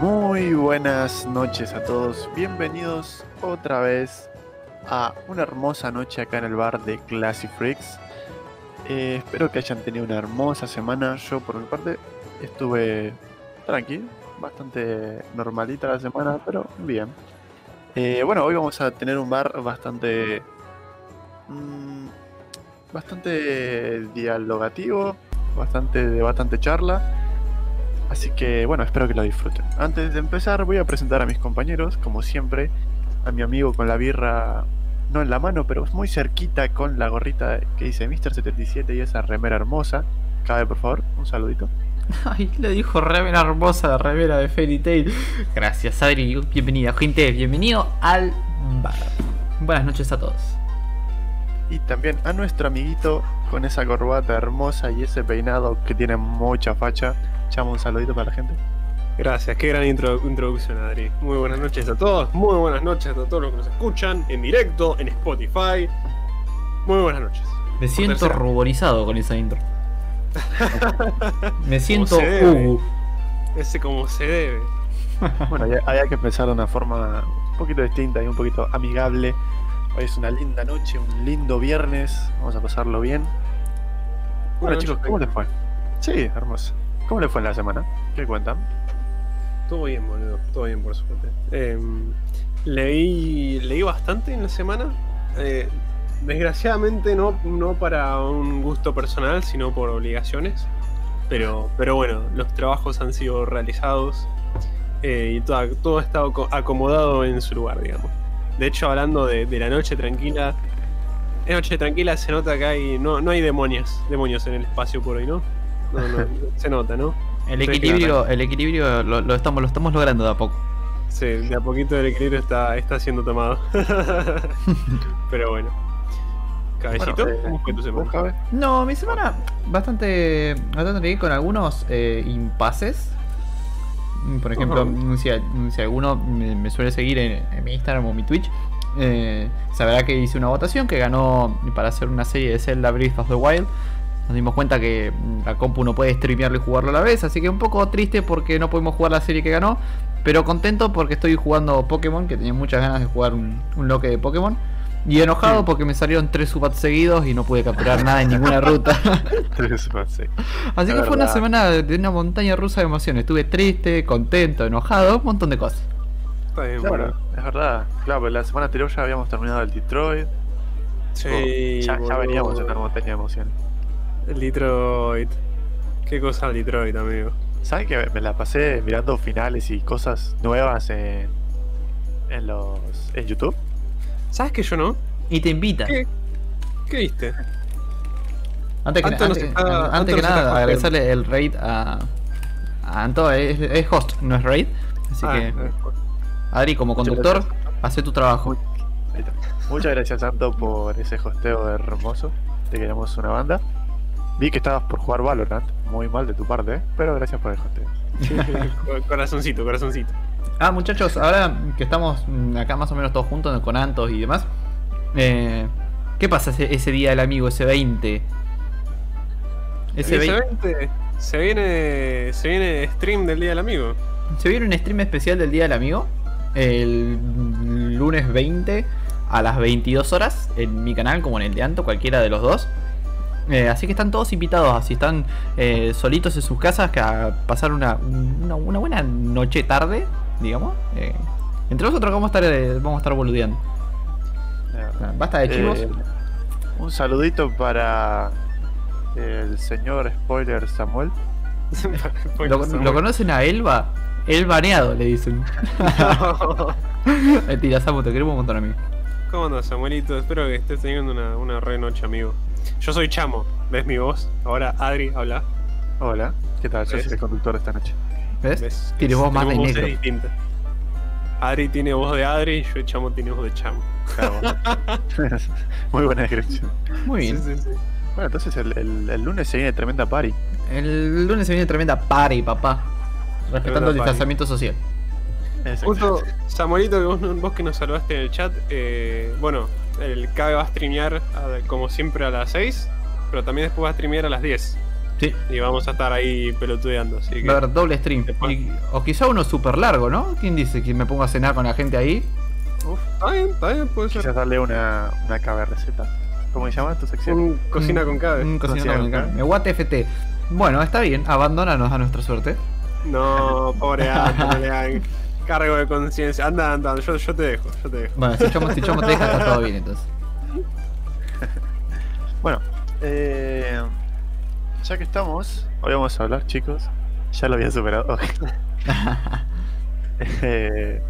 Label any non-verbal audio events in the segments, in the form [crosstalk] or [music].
Muy buenas noches a todos, bienvenidos otra vez a una hermosa noche acá en el bar de Classy Freaks. Eh, espero que hayan tenido una hermosa semana. Yo por mi parte estuve tranquilo, bastante normalita la semana, pero bien. Eh, bueno, hoy vamos a tener un bar bastante... mm, bastante dialogativo, bastante de bastante charla. Así que bueno, espero que lo disfruten. Antes de empezar voy a presentar a mis compañeros, como siempre, a mi amigo con la birra, no en la mano, pero muy cerquita con la gorrita que dice Mr. 77 y esa remera hermosa. Cabe por favor, un saludito. [laughs] Ay, le dijo remera hermosa la remera de Fairy Tail. Gracias, Adri. Bienvenida, gente. Bienvenido al bar. Buenas noches a todos. Y también a nuestro amiguito con esa corbata hermosa y ese peinado que tiene mucha facha. Chamo, un saludito para la gente. Gracias, qué gran intro- introducción, Adri. Muy buenas noches a todos, muy buenas noches a todos los que nos escuchan en directo, en Spotify. Muy buenas noches. Me siento tercera. ruborizado con esa intro. [laughs] Me siento. Ese como se debe. [laughs] Bueno, había, había que empezar de una forma un poquito distinta y un poquito amigable. Hoy es una linda noche, un lindo viernes. Vamos a pasarlo bien. Bueno, Buenas chicos, ¿cómo les fue? Sí, hermoso. ¿Cómo les fue en la semana? ¿Qué cuentan? Todo bien, boludo. Todo bien, por suerte. Eh, leí, leí bastante en la semana. Eh, desgraciadamente no, no para un gusto personal, sino por obligaciones. Pero, pero bueno, los trabajos han sido realizados eh, y todo, todo ha estado co- acomodado en su lugar, digamos. De hecho, hablando de, la noche tranquila, en noche tranquila se nota que hay, no, no hay demonios, demonios en el espacio por hoy, ¿no? No, no, se nota, ¿no? El equilibrio, el equilibrio lo, lo estamos, lo estamos logrando de a poco. Sí, de a poquito el equilibrio está, está siendo tomado. [laughs] Pero bueno. Cabecito, Bueno, eh, ¿cómo fue tu semana? ¿Vos, Jave? No, mi semana bastante, bastante bien con algunos eh, impases. Mm, Por ejemplo, si, si alguno me, me suele seguir en, en mi Instagram o mi Twitch, eh, sabrá que hice una votación que ganó para hacer una serie de Zelda Breath of the Wild. Nos dimos cuenta que la compu no puede streamearlo y jugarlo a la vez, así que un poco triste porque no pudimos jugar la serie que ganó, pero contento porque estoy jugando Pokémon, que tenía muchas ganas de jugar un, un loque de Pokémon. Y enojado porque me salieron tres subats seguidos y no pude capturar nada en ninguna ruta. [laughs] Sí. Así La que fue una semana de una montaña rusa de emociones. Estuve triste, contento, enojado, un montón de cosas. Está bien, Claro, bueno. es verdad. Claro, pero la semana anterior ya habíamos terminado el Detroit. Sí, ya, veníamos en una montaña de emociones. El Detroit. Qué cosa el Detroit, amigo. ¿Saben que me la pasé mirando finales y cosas nuevas en, en los en YouTube? ¿Sabes que yo no? Y te invita. ¿Qué? ¿Qué viste? Antes que, Anto antes- está- antes Anto que nada, agradecerle el raid a, a Anto. Es, es host, no es raid. Así Ah, que, Adri, como conductor, hace tu trabajo. Muchas gracias, Santo, por ese hosteo hermoso. Te queremos una banda. Vi que estabas por jugar Valorant. Muy mal de tu parte, ¿eh? pero gracias por el hosteo. [laughs] corazoncito, corazoncito. Ah, muchachos, ahora que estamos acá más o menos todos juntos con Antos y demás, eh, ¿qué pasa ese, ese día del amigo, ese 20? Ese Ese 20 20, se viene, se viene stream del Día del Amigo. Se viene un stream especial del Día del Amigo el lunes 20 a las 22 horas en mi canal como en el de Anto, cualquiera de los dos. Eh, así que están todos invitados, así están eh, solitos en sus casas que a pasar una, una, una buena noche tarde, digamos. Eh, entre nosotros vamos a estar, eh, vamos a estar boludeando. Ah, Basta de chivos. Eh, un saludito para el señor spoiler Samuel. [laughs] ¿Lo, lo conocen a Elba? El baneado, le dicen. [laughs] [laughs] Mentira, Samu, te queremos un montón, amigo. ¿Cómo andas, Samuelito? Espero que estés teniendo una, una re noche, amigo. Yo soy Chamo, ¿ves mi voz? Ahora Adri habla. Hola, ¿qué tal? Yo ¿Ves? soy el conductor de esta noche. ¿Ves? ¿Ves? Tiene voz más de negro. distintas. Adri tiene voz de Adri y yo Chamo tiene voz de Chamo. [laughs] Muy buena descripción. Muy bien. Sí, sí, sí. Bueno, entonces el, el- el lunes se viene tremenda party. El lunes se viene tremenda party, papá. Respetando Tremenda el party. distanciamiento social. Exacto. Justo, Samuelito, que vos, vos que nos saludaste en el chat, eh, bueno, el Cabe va a streamear a- como siempre a las 6, pero también después va a streamear a las 10. Sí. Y vamos a estar ahí pelotudeando. Así que... Va a haber doble stream. Y- o quizá uno súper largo, ¿no? ¿Quién dice que me pongo a cenar con la gente ahí? Uf, está bien, está bien, puede ser. Quizás darle una, una KB receta. ¿Cómo se llama tu sección? Un cocina con cabe. Un Cocina cocinero con con cabe. carne. What FT. Bueno, está bien, abandónanos a nuestra suerte. No, pobre hagan cargo de conciencia. Anda, anda, yo, yo te dejo, yo te dejo. Bueno, si Chomo, si Chomo te deja, está todo bien entonces. [laughs] Bueno, eh, ya que estamos, hoy vamos a hablar, chicos. Ya lo había superado. [laughs] [laughs] eh,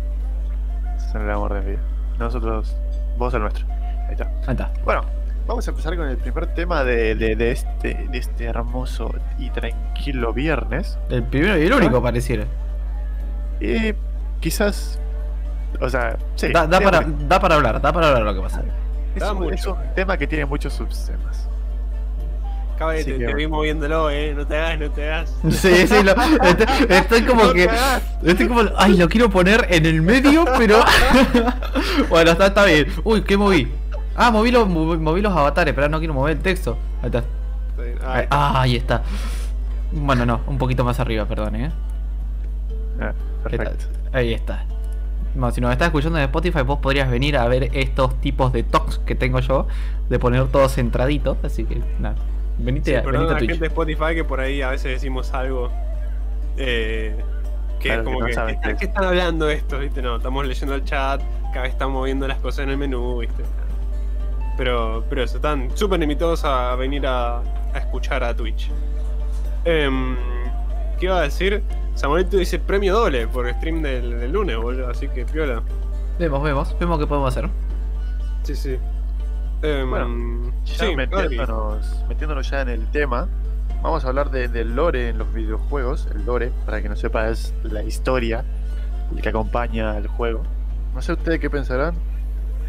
son el amor de mi vida. Nosotros, vos el nuestro. Ahí está. Ahí está. Bueno, vamos a empezar con el primer tema de, de- de este, de este hermoso y tranquilo viernes. El primero y el único pareciera. Y quizás. O sea, sí. Da, para, da para hablar, da para hablar lo que pasa. es, un, es un tema que tiene muchos subtemas. Cabe, Así te, que- te vi moviéndolo, eh. No te hagas, no te hagas. [laughs] Sí, sí, lo- estoy, estoy como No que. Estoy como. Ay, lo quiero poner en el medio, pero. [laughs] bueno, está, está bien. Uy, ¿qué moví? Ah, moví los, moví, moví los avatares, pero no quiero mover el texto. Ahí está. Ahí, ah, ahí está. Bueno, no, un poquito más arriba, perdón, eh. Ah, perfecto. Ahí está. Bueno, si nos estás escuchando en Spotify, vos podrías venir a ver estos tipos de talks que tengo yo, de poner todo centradito. Así que, nada. Venite, sí, a, venite a a la Twitch. gente de Spotify que por ahí a veces decimos algo. Eh, que Claro, es como que no que. saben ¿qué, están- es. qué están hablando estos? ¿Viste? No, estamos leyendo el chat, cada vez están moviendo las cosas en el menú, ¿viste? Pero, pero eso, están súper invitados a venir a, a escuchar a Twitch. Em, ¿Qué iba a decir? Samuelito dice premio doble por stream del, del lunes, boludo, así que piola. Vemos, vemos, vemos qué podemos hacer. Sí, sí. Em, Bueno, Ya sí, metiéndonos, metiéndonos ya en el tema, vamos a hablar de- del lore en los videojuegos. El lore, para que no sepa, es la historia el que acompaña al juego. No sé ustedes qué pensarán,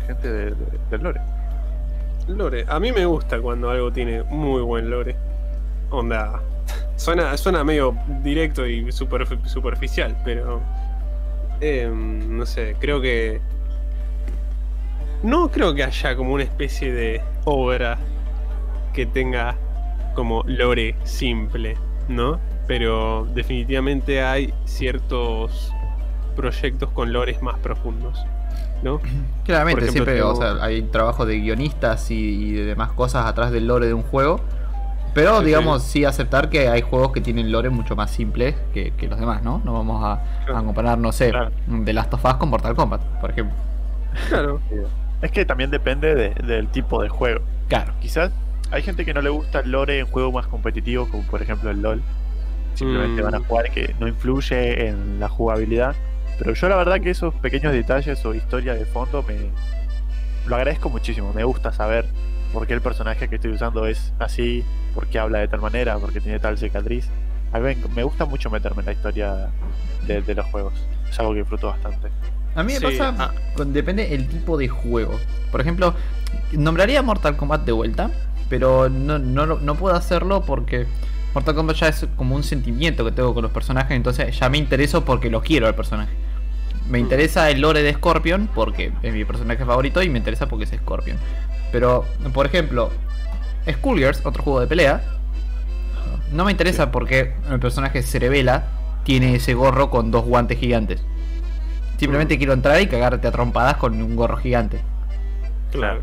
gente de- de- del lore. Lore, a mí me gusta cuando algo tiene muy buen lore. Onda, suena, suena medio directo y super, superficial, pero em, no sé, creo que no creo que haya como una especie de obra que tenga como lore simple, ¿no? Pero definitivamente hay ciertos proyectos con lores más profundos, ¿no? [clears throat] Claramente, ejemplo, siempre tengo- o sea, hay trabajo de guionistas y, y de demás cosas atrás del lore de un juego. Pero Sí, digamos, sí. aceptar que hay juegos que tienen lore mucho más simples que, que los demás, ¿no? No vamos a, a Claro. comparar, no sé, Claro. The Last of Us con Mortal Kombat, por ejemplo. Claro. Es que también depende de- del tipo de juego. Claro. Quizás hay gente que no le gusta el lore en juegos más competitivos, como por ejemplo el LOL. Simplemente Mm. van a jugar que no influye en la jugabilidad. Pero yo la verdad que esos pequeños detalles o historia de fondo me lo agradezco muchísimo. Me gusta saber por qué el personaje que estoy usando es así, por qué habla de tal manera, por qué tiene tal cicatriz. A mí me gusta mucho meterme en la historia de, de los juegos. Es algo que disfruto bastante. A mí me Sí, pasa, ah. con- depende el tipo de juego. Por ejemplo, nombraría Mortal Kombat de vuelta, pero no, no, lo- no puedo hacerlo porque Mortal Kombat ya es como un sentimiento que tengo con los personajes, entonces ya me intereso porque lo quiero al personaje. Me Mm. interesa el lore de Scorpion porque es mi personaje favorito y me interesa porque es Scorpion. Pero, por ejemplo, Skullgirls, otro juego de pelea, no me interesa Sí. porque el personaje Cerebela tiene ese gorro con dos guantes gigantes. Simplemente Mm. quiero entrar y cagarte a trompadas con un gorro gigante. Claro.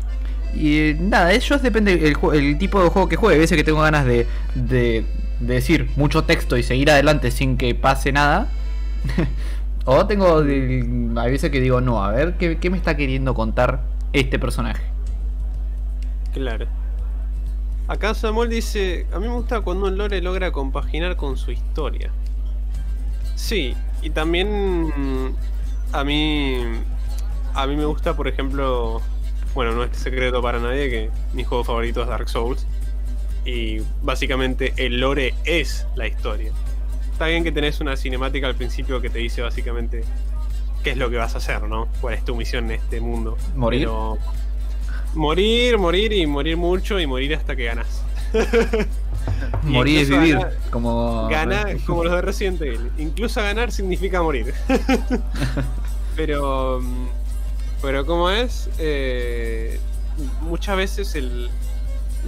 Y nada, ellos depende el, el tipo de juego que juegue. A veces que tengo ganas de, de, de decir mucho texto y seguir adelante sin que pase nada. [laughs] o tengo. Hay veces que digo, no, a ver, ¿qué, qué me está queriendo contar este personaje? Claro. Acá Samuel dice, a mí me gusta cuando un lore logra compaginar con su historia. Sí, y también mm, a mí a mí me gusta, por ejemplo, bueno, no es secreto para nadie que mi juego favorito es Dark Souls y básicamente el lore es la historia. Está bien que tenés una cinemática al principio que te dice básicamente qué es lo que vas a hacer, ¿no? ¿Cuál es tu misión en este mundo? ¿Morir? Pero- morir, morir y morir mucho y morir hasta que ganas. [laughs] Morir es vivir. ganar- Como. Gana como los de Resident Evil. Incluso ganar significa morir. [laughs] pero. mm, Pero como es. eh, muchas veces el.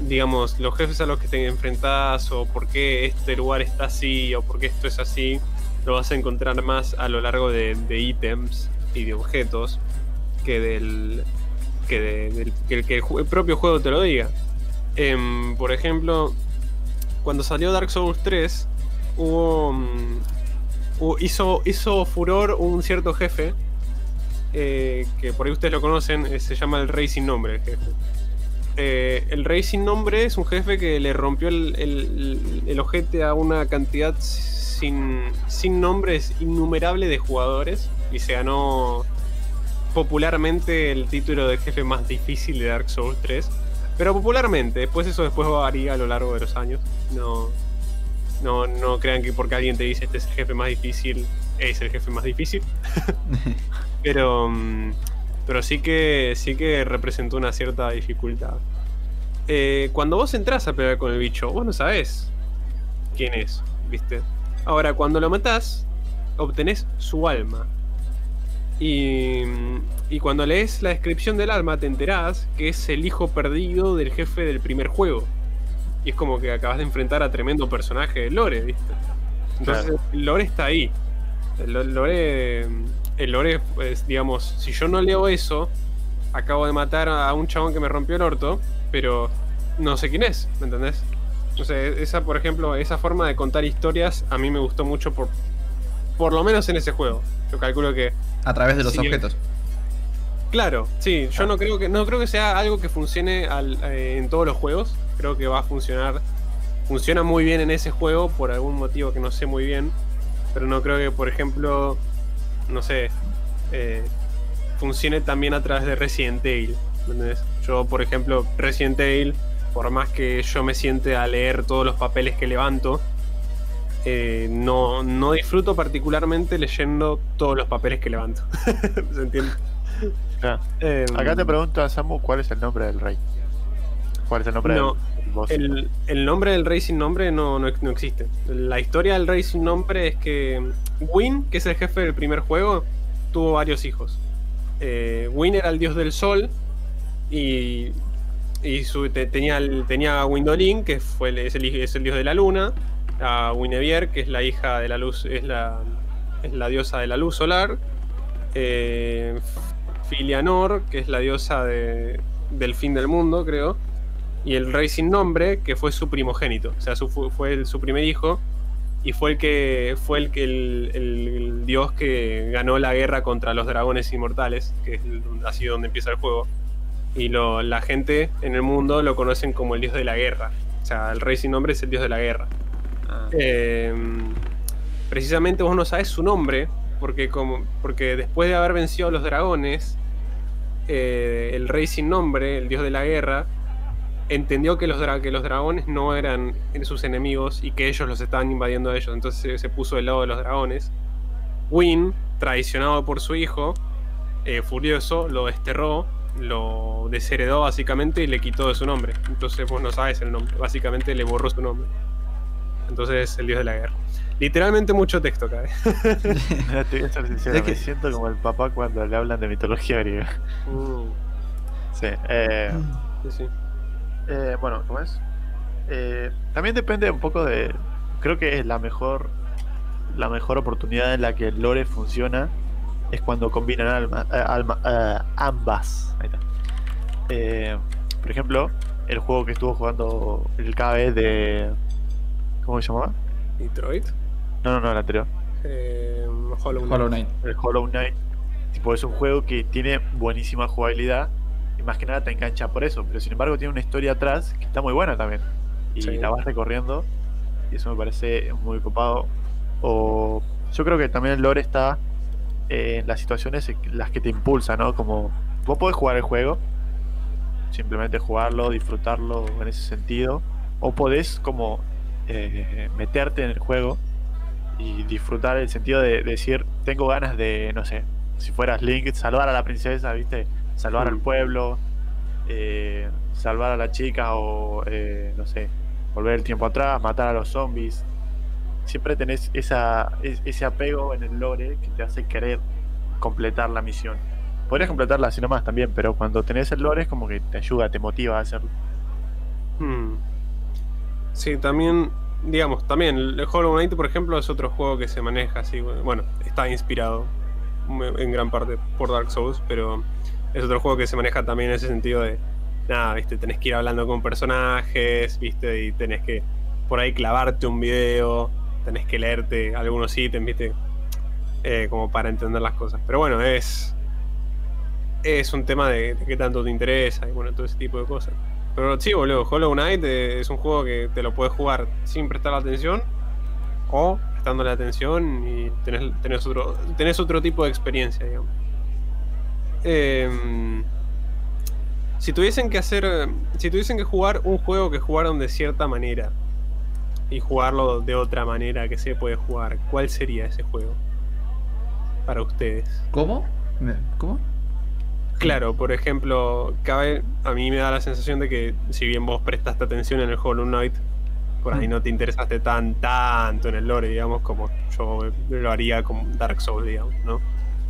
digamos, los jefes a los que te enfrentás o por qué este lugar está así o por qué esto es así, lo vas a encontrar más a lo largo de, de ítems y de objetos que del que, de- que el, propio juego te lo diga. Em, por ejemplo, cuando salió Dark Souls 3, hubo, mm, hubo- hizo, hizo furor un cierto jefe eh, que por ahí ustedes lo conocen, eh, se llama el Rey sin nombre. El, jefe. Eh, el Rey sin nombre es un jefe que le rompió el, el- el ojete a una cantidad sin, sin nombres innumerable de jugadores y se ganó popularmente el título de jefe más difícil de Dark Souls 3. Pero popularmente, después eso después varía a lo largo de los años. No, no, no crean que porque alguien te dice este es el jefe más difícil, es el jefe más difícil. [laughs] pero, mm, pero sí que sí que representó una cierta dificultad. Eh, cuando vos entras a pelear con el bicho, vos no sabés quién es, ¿viste? Ahora, cuando lo matás, obtenés su alma. Y, y cuando lees la descripción del alma, te enterás que es el hijo perdido del jefe del primer juego. Y es como que acabas de enfrentar a tremendo personaje de Lore, ¿viste? Entonces, Claro. el Lore está ahí. El lo- Lore, el Lore, pues, digamos, si yo no leo eso, acabo de matar a un chabón que me rompió el orto, pero no sé quién es, ¿me entendés? No sé, esa, por ejemplo, esa forma de contar historias a mí me gustó mucho por, por lo menos en ese juego. Yo calculo que A través de los Sí. objetos. Claro, sí, yo no creo que no creo que sea algo que funcione al- eh, en todos los juegos. Creo que va a funcionar. Funciona muy bien en ese juego por algún motivo que no sé muy bien. Pero no creo que, por ejemplo, no sé, eh, funcione también a través de Resident Evil. ¿me entendés? Yo, por ejemplo, Resident Evil, por más que yo me siente a leer todos los papeles que levanto, eh, no, no disfruto particularmente leyendo todos los papeles que levanto. [laughs] ¿Se entiende? Claro. Em, Acá te pregunto, Samu, ¿cuál es el nombre del rey? ¿Cuál es el nombre No, del boss? El, el nombre del rey sin nombre no, no, no existe. La historia del rey sin nombre es que Win, que es el jefe del primer juego, tuvo varios hijos. Eh, Win era el dios del sol y, y su- te- tenía, el- tenía a Windolin, que fue el- es, el, es el dios de la luna, a Guinevere, que es la hija de la luz, es la, diosa de la luz solar, eh, Filianor, que es la diosa de- del fin del mundo, creo, y el rey sin nombre, que fue su primogénito, o sea, su- fue, su primer hijo, y fue el que fue el, que el, dios que ganó la guerra contra los dragones inmortales, que es así donde empieza el juego. Y lo- la gente en el mundo lo conocen como el dios de la guerra. O sea, el rey sin nombre es el dios de la guerra. Ah, Eh, precisamente vos no sabes su nombre, porque, como, porque después de haber vencido a los dragones, eh, el rey sin nombre, el dios de la guerra, entendió que los, que los dragones no eran sus enemigos y que ellos los estaban invadiendo a ellos. Entonces se, se puso del lado de los dragones. Win, traicionado por su hijo, eh, furioso, lo desterró, lo desheredó básicamente y le quitó de su nombre. Entonces vos no sabes el nombre. Básicamente le borró su nombre. Entonces el dios de la guerra. Literalmente mucho texto acá. ¿eh? Te voy a ser sincero, Es que- me siento como el papá cuando le hablan de mitología griega. Mm, Sí. eh, sí, sí. eh, bueno, ¿cómo es? Eh, también depende un poco de. Creo que es la mejor. La mejor oportunidad en la que el lore funciona es cuando combinan alma, eh, alma- eh, ambas. Ahí está. Eh, por ejemplo, el juego que estuvo jugando el KB de. ¿Cómo se llamaba? Detroit. No, no, no, el anterior. Eh, Hollow Knight. Hollow Knight. el Hollow Knight. Tipo, es un juego que tiene buenísima jugabilidad y más que nada te engancha por eso. Pero sin embargo tiene una historia atrás que está muy buena también. Y Sí. la vas recorriendo y eso me parece muy copado. O yo creo que también el lore está en las situaciones en las que te impulsa, ¿no? Como vos podés jugar el juego, simplemente jugarlo, disfrutarlo en ese sentido. O podés como eh, meterte en el juego y disfrutar el sentido de, de decir, tengo ganas de, no sé, si fueras Link, salvar a la princesa, ¿viste? Salvar al Mm. pueblo, eh, salvar a la chica o, eh, no sé, volver el tiempo atrás, matar a los zombies. Siempre tenés esa, es- ese apego en el lore que te hace querer completar la misión. Podrías completarla así nomás también, pero cuando tenés el lore es como que te ayuda, te motiva a hacerlo. Hmm. Sí, también, digamos, también el Hollow Knight, por ejemplo, es otro juego que se maneja así. Bueno, está inspirado en gran parte por Dark Souls, pero es otro juego que se maneja también en ese sentido de, nada, viste, tenés que ir hablando con personajes, viste, y tenés que por ahí clavarte un video, tenés que leerte algunos ítems, viste, eh, como para entender las cosas. Pero bueno, es es un tema de, de qué tanto te interesa y bueno, todo ese tipo de cosas. Pero sí, boludo, Hollow Knight eh, es un juego que te lo puedes jugar sin prestar atención o prestándole atención y tenés, tenés, otro, tenés otro tipo de experiencia, digamos. Em, si tuviesen que hacer, si tuviesen que jugar un juego que jugaron de cierta manera y jugarlo de otra manera que se puede jugar, ¿cuál sería ese juego para ustedes? ¿Cómo? ¿Cómo? Claro, por ejemplo, cabe, a mí me da la sensación de que si bien vos prestaste atención en el Hollow Knight, por ahí Mm. no te interesaste tan tanto en el lore, digamos, como yo lo haría con Dark Souls, digamos, ¿no?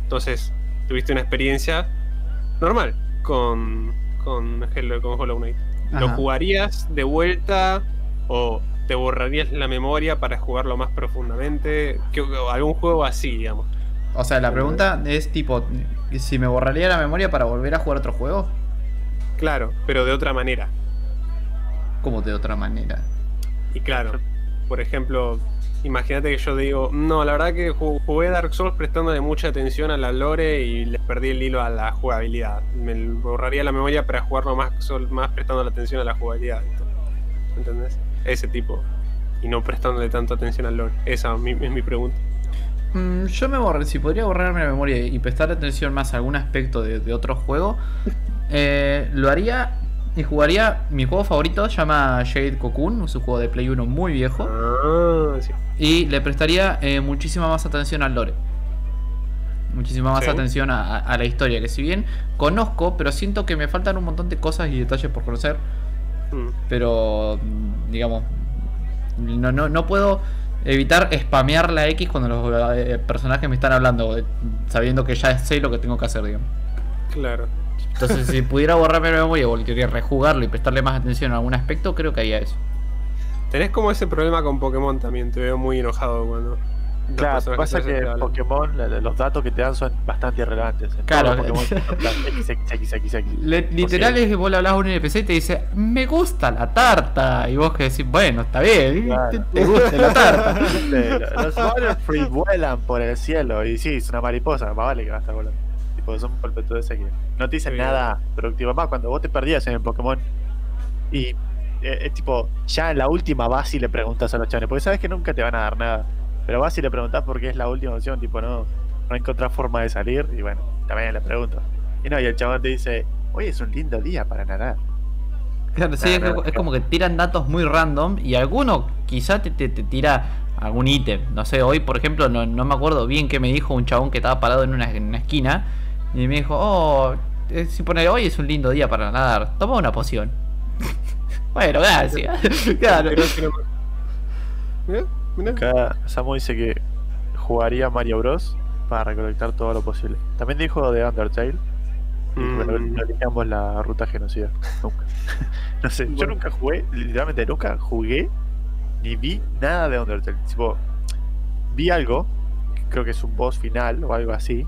Entonces, tuviste una experiencia normal con, con, con Hollow Knight. ¿Lo jugarías de vuelta o te borrarías la memoria para jugarlo más profundamente? ¿Qué- algún juego así, digamos. O sea, la pregunta es tipo, si me borraría la memoria para volver a jugar otro juego, Claro, pero de otra manera. como de otra manera. Y claro, por ejemplo, imagínate que yo digo, no, la verdad que ju- jugué Dark Souls prestándole mucha atención a la lore y les perdí el hilo a la jugabilidad. Me borraría la memoria para jugarlo más, más prestando la atención a la jugabilidad. y. ¿Entendés? Ese tipo. Y no prestándole tanto atención al lore. Esa es mi, es mi pregunta. Mm, yo me borré, si podría borrarme la memoria y prestar atención más a algún aspecto de, de otro juego, eh, lo haría y jugaría. Mi juego favorito se llama Shade Cocoon, es un juego de Play 1 muy viejo, Ah, sí. y le prestaría eh, muchísima más atención al lore. Muchísima más Sí. atención a, a- a la historia, que si bien conozco, pero siento que me faltan un montón de cosas y detalles por conocer. Mm. Pero, mm, digamos, no, no, no puedo evitar spamear la X cuando los eh, personajes me están hablando, eh, sabiendo que ya sé lo que tengo que hacer, digamos. Claro. Entonces, si [laughs] pudiera borrarme la memoria, volvería a rejugarlo y prestarle más atención a algún aspecto, creo que haría eso. Tenés como ese problema con Pokémon también. Te veo muy enojado cuando. Claro, pasa que. Pokémon, los datos que te dan son bastante irrelevantes. Claro. Pokémon [laughs] literal es que vos le hablas a un NPC y te dice, me gusta la tarta. Y vos que decís, bueno, está bien, te, gusta la tarta. [laughs] Los Butterfree vuelan por el cielo. Y sí, es una mariposa, más vale que va a estar volando. Tipo, son ese que no te dicen nada productivo. Más cuando vos te perdías en el Pokémon y eh, es tipo, ya en la última vas y le preguntas a los chavales, porque sabes que nunca te van a dar nada. Pero vas y le preguntas porque es la última opción, tipo, no, no encontrás forma de salir. Y bueno, también le pregunto. Y no, y el chabón te dice, hoy es un lindo día para nadar. Claro, sí, es, como que tiran datos muy random y alguno quizá te, te- te tira algún ítem. No sé, hoy por ejemplo no, no me acuerdo bien qué me dijo un chabón que estaba parado en una, en una esquina y me dijo, oh, eh, si pone hoy es un lindo día para nadar, toma una poción. [laughs] bueno, gracias. [laughs] claro. Que no- Mirá, mirá. Acá Samu dice que jugaría Mario Bros. para recolectar todo lo posible. También dijo de Undertale. Y Mm. no elijamos la ruta genocida. Nunca. [laughs] no sé, yo nunca jugué, literalmente nunca jugué ni vi nada de Undertale. Tipo, vi algo, que creo que es un boss final o algo así.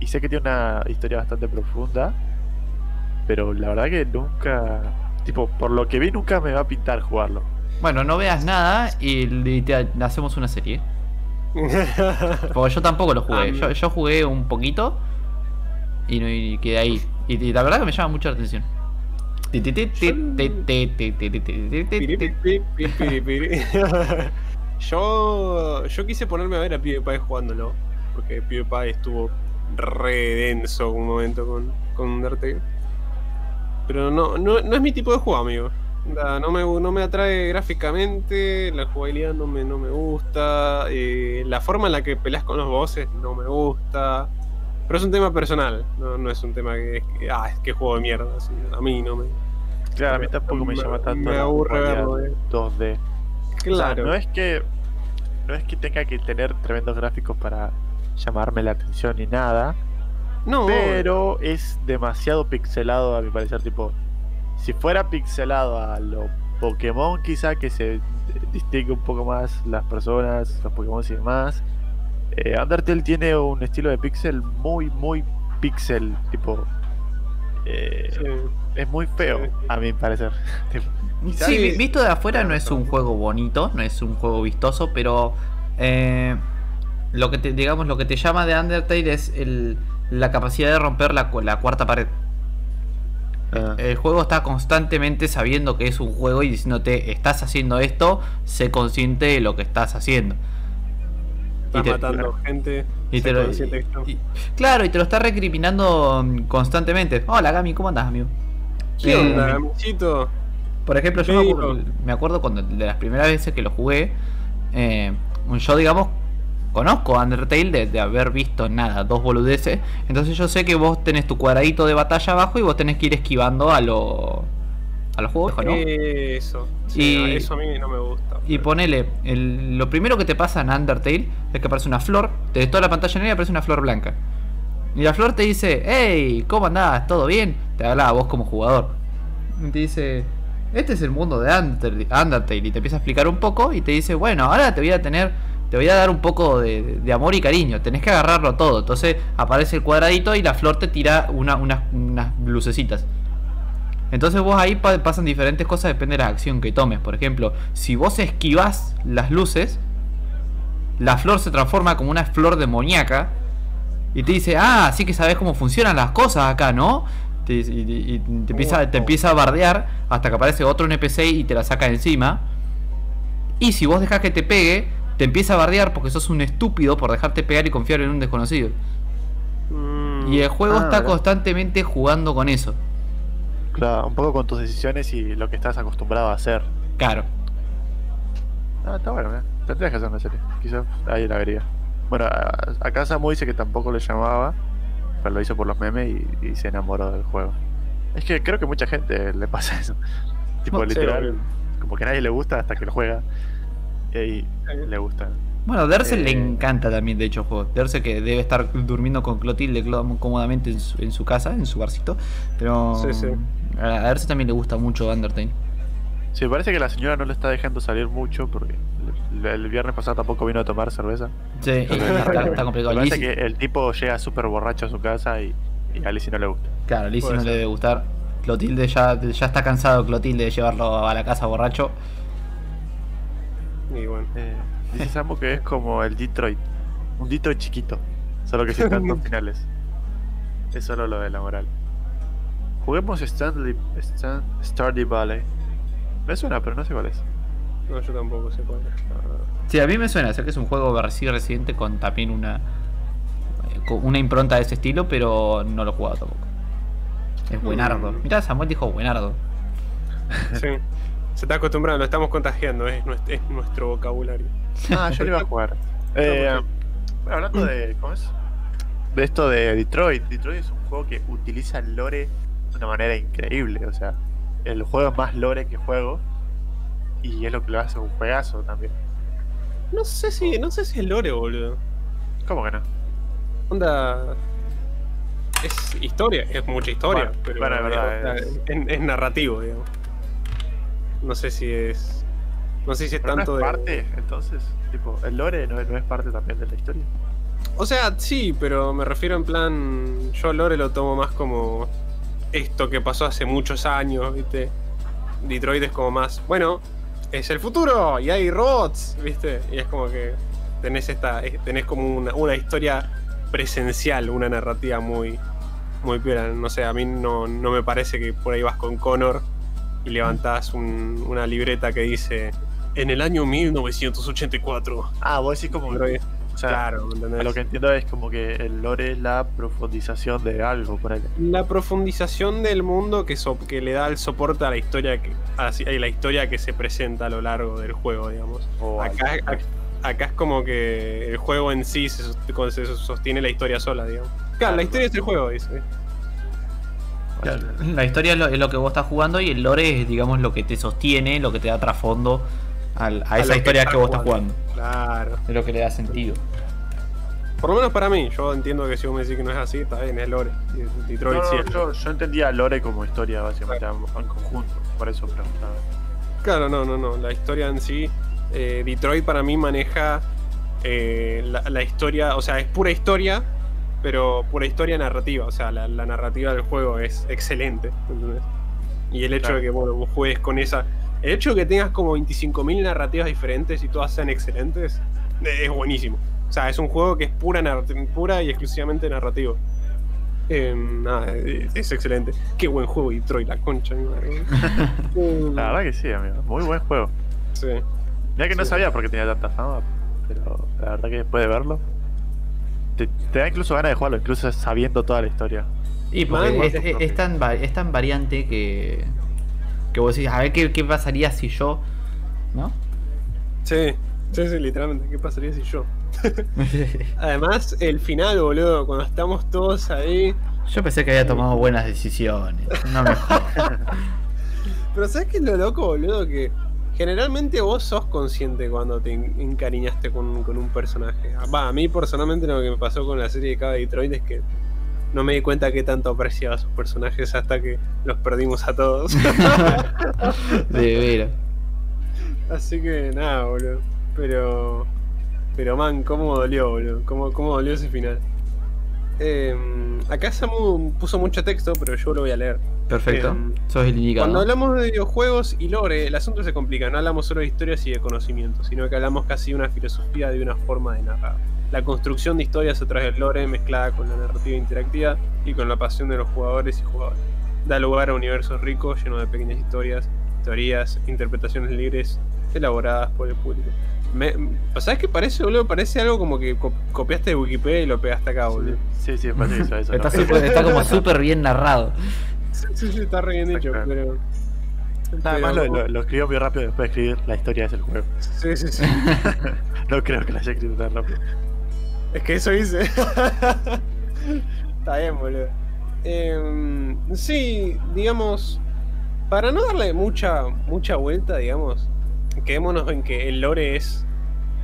Y sé que tiene una historia bastante profunda. Pero la verdad que nunca. Tipo, por lo que vi, nunca me va a pintar jugarlo. Bueno, no veas nada y, y te hacemos una serie. [laughs] Porque yo tampoco lo jugué. Yo, yo jugué un poquito y, no- y quedé ahí. Y, y la verdad que me llama mucho la atención. Yo, yo quise ponerme a ver a PewDiePie jugándolo. Porque PewDiePie estuvo re denso un momento con, con Undertale. Pero no, no, no es mi tipo de juego, amigo. No me, no me atrae gráficamente, la jugabilidad no me, no me gusta, eh, la forma en la que peleas con los bosses no me gusta. Pero es un tema personal, no, no es un tema que, que, ah, es que juego de mierda. así, a mí no me. Claro, a mí tampoco me, llama tanto. Me aburre verlo. eh. 2D. O sea, Claro. no es que no es que tenga que tener tremendos gráficos para llamarme la atención ni nada, No, pero es demasiado pixelado a mi parecer, tipo si fuera pixelado a lo Pokémon quizá que se distingue un poco más las personas, los Pokémon y demás. Eh, Undertale tiene un estilo de pixel muy, muy pixel, tipo... eh, Sí. Es muy feo, Sí. a mi parecer. [laughs] Sí, vi- visto de afuera no es un juego bonito, no es un juego vistoso, pero eh, lo que te, digamos, lo que te llama de Undertale es el- la capacidad de romper la, la cuarta pared. Ah. El juego está constantemente sabiendo que es un juego y diciéndote, estás haciendo esto, sé consciente de lo que estás haciendo. Estás te- matando [laughs] gente. y te lo- está- y- claro, y te lo está recriminando mm, constantemente. Hola Gami, ¿cómo andás, amigo? ¿Qué Eh, onda, amiguito? Por ejemplo, yo me acuerdo cuando de las primeras veces que lo jugué, eh, yo digamos conozco Undertale de, de haber visto nada, dos boludeces, entonces yo sé que vos tenés tu cuadradito de batalla abajo y vos tenés que ir esquivando a lo a los juegos, ¿no? Eso. Sí, Y- Eso a mí no me gusta. Y ponele, el- lo primero que te pasa en Undertale es que aparece una flor, te ves toda la pantalla negra aparece una flor blanca. Y la flor te dice, hey, ¿cómo andás? ¿Todo bien? Te habla a vos como jugador. Y te dice, este es el mundo de Undertale", Y te empieza a explicar un poco y te dice, bueno, ahora te voy a tener, te voy a dar un poco de, de amor y cariño. Tenés que agarrarlo todo. Entonces aparece el cuadradito y la flor te tira una- unas, unas lucecitas. Entonces vos ahí pa- pasan diferentes cosas, depende de la acción que tomes. Por ejemplo, si vos esquivas las luces, la flor se transforma como una flor demoníaca y te dice, ah, así que sabes cómo funcionan las cosas acá, ¿no? Te, y, te empieza, te empieza a bardear hasta que aparece otro NPC y te la saca encima. Y si vos dejas que te pegue, te empieza a bardear porque sos un estúpido por dejarte pegar y confiar en un desconocido. Mm, Y el juego Ah, está constantemente jugando con eso. Claro, un poco con tus decisiones y lo que estás acostumbrado a hacer. Claro. Ah, está bueno, ¿eh? Tendrías que hacer una serie. Quizás ahí la vería. Bueno, a- acá Samu dice que tampoco le llamaba, pero lo hizo por los memes y, y se enamoró del juego. Es que creo que mucha gente le pasa eso. [laughs] Tipo, No, literal, como que a nadie le gusta hasta que lo juega. Y ahí le gusta. Bueno, Dersel le Eh. encanta también, de hecho, el juego. Dersel que debe estar durmiendo con Clotilde clo- cómodamente en su, en su casa, en su barcito. Pero Sí, sí. a Dersel también le gusta mucho Undertale. Sí, parece que la señora no le está dejando salir mucho porque el, el viernes pasado tampoco vino a tomar cerveza. Sí, y está, está [laughs] complicado. Parece que el tipo llega súper borracho a su casa y, y a Lizzie no le gusta. Claro, a Lizzie Puede no le debe gustar. Clotilde ya, ya está cansado Clotilde de llevarlo a la casa borracho. Y bueno. Eh, dice Samu que es como el Detroit. Un Detroit chiquito. Solo que sin [laughs] tantos finales. Es solo lo de la moral. Juguemos Stanley, Stan, Stardew Valley. Me suena, pero no sé cuál es. No, yo tampoco sé cuál es. Sí, a mí me suena, sé que es un juego así reciente con también una con una impronta de ese estilo, pero no lo he jugado tampoco. Es buenardo. Mm. Mirá, Samuel dijo buenardo. Sí. [laughs] Se está acostumbrando, lo estamos contagiando, es nuestro, es nuestro vocabulario. Ah, yo lo iba a [laughs] jugar. Eh, bueno, hablando de. ¿Cómo es? De esto de Detroit. Detroit es un juego que utiliza el lore de una manera increíble. O sea, el juego es más lore que juego. Y es lo que lo hace un juegazo también. No sé si, no sé si es lore, boludo. ¿Cómo que no? Onda. Es historia, es mucha historia, Bueno, pero bueno, es verdad, es, es- es- es narrativo, digamos. No sé si es. No sé si es Pero tanto no de. es parte, entonces. Tipo, el lore no, es- no es parte también de la historia. O sea, sí, pero me refiero en plan. Yo a Lore lo tomo más como. Esto que pasó hace muchos años, ¿viste? Detroit es como más. Bueno, es el futuro y hay robots, ¿viste? Y es como que. Tenés esta. Tenés como una, una historia presencial, una narrativa muy. Muy piola. No sé, a mí no, no me parece que por ahí vas con Connor y levantás un- una libreta que dice. En el año 1984. Ah, vos decís como. O sea, Claro, lo que entiendo es como que el lore es la profundización de algo por ahí. la profundización del mundo que, so- que le da el soporte a la historia que a la- a la historia que se presenta a lo largo del juego, digamos. O Acá, al- ac- acá es como que el juego en sí se, sost- se sostiene la historia sola, digamos. Claro, Claro, la historia es el juego, dice. Claro, La historia es lo, es lo que vos estás jugando y el lore es, digamos, lo que te sostiene, lo que te da trasfondo a, A esa que historia que vos estás jugando. Claro. Es lo que le da sentido. Por lo menos para mí, yo entiendo que si vos me decís que no es así, está bien, es lore. Detroit No, sí es. yo, yo entendía lore como historia, básicamente, en conjunto. Por eso preguntaba. Claro, no, no, no. La historia en sí. eh, Detroit para mí maneja eh, la, la historia. O sea, es pura historia. Pero pura historia narrativa. O sea, la, la narrativa del juego es excelente. ¿entendés? Y el hecho Claro. de que bueno, vos juegues con esa. El hecho de que tengas como 25.000 narrativas diferentes y todas sean excelentes. Es buenísimo. O sea, es un juego que es pura, pura y exclusivamente narrativo. Eh, nada, es, es excelente. Qué buen juego Detroit, la concha. mi madre. [laughs] Eh, La verdad que sí, amigo. Muy buen juego. Sí. Mira que no Sí. sabía por qué tenía tanta fama, pero la verdad que después de verlo, te, te da incluso ganas de jugarlo, incluso sabiendo toda la historia. Y porque Man, es, es- es- tan, es tan variante que. que vos decís, a ver qué, qué pasaría si yo. ¿No? Sí, sí, sí, literalmente. ¿Qué pasaría si yo? [laughs] Además, el final, boludo, cuando estamos todos ahí. yo pensé que había tomado buenas decisiones. No me jodas. [laughs] Pero ¿sabes qué es lo loco, boludo? Que generalmente vos sos consciente cuando te en- encariñaste con, con un personaje. Va, a mí personalmente lo que me pasó con la serie de cada Detroit es que no me di cuenta que tanto apreciaba a sus personajes hasta que los perdimos a todos. [laughs] De veras. Así que nada, boludo. Pero. Pero man, cómo dolió, boludo. Cómo, cómo dolió ese final. Eh, acá Samu puso mucho texto, pero yo lo voy a leer. Perfecto. Em, Sos el indicado. Cuando hablamos de videojuegos y lore, el asunto se complica. No hablamos solo de historias y de conocimiento, sino que hablamos casi de una filosofía, de una forma de narrar. La construcción de historias a través del lore, mezclada con la narrativa interactiva y con la pasión de los jugadores y jugadores. Da lugar a universos ricos, llenos de pequeñas historias, teorías, interpretaciones libres, elaboradas por el público. Me, ¿Sabes qué parece, boludo? Parece algo como que co- copiaste de Wikipedia y lo pegaste acá, boludo. Sí, sí, parece que hizo eso. Está, ¿no? está como súper bien narrado. Sí, sí, sí, está re bien hecho, pero. Además lo, lo- lo escribió muy rápido después de escribir la historia es el juego. Sí, sí, sí. [laughs] No creo que la haya escrito tan rápido. Es que eso hice. Está bien, boludo. Em, sí, digamos, para no darle mucha, mucha vuelta, digamos, quedémonos en que el lore es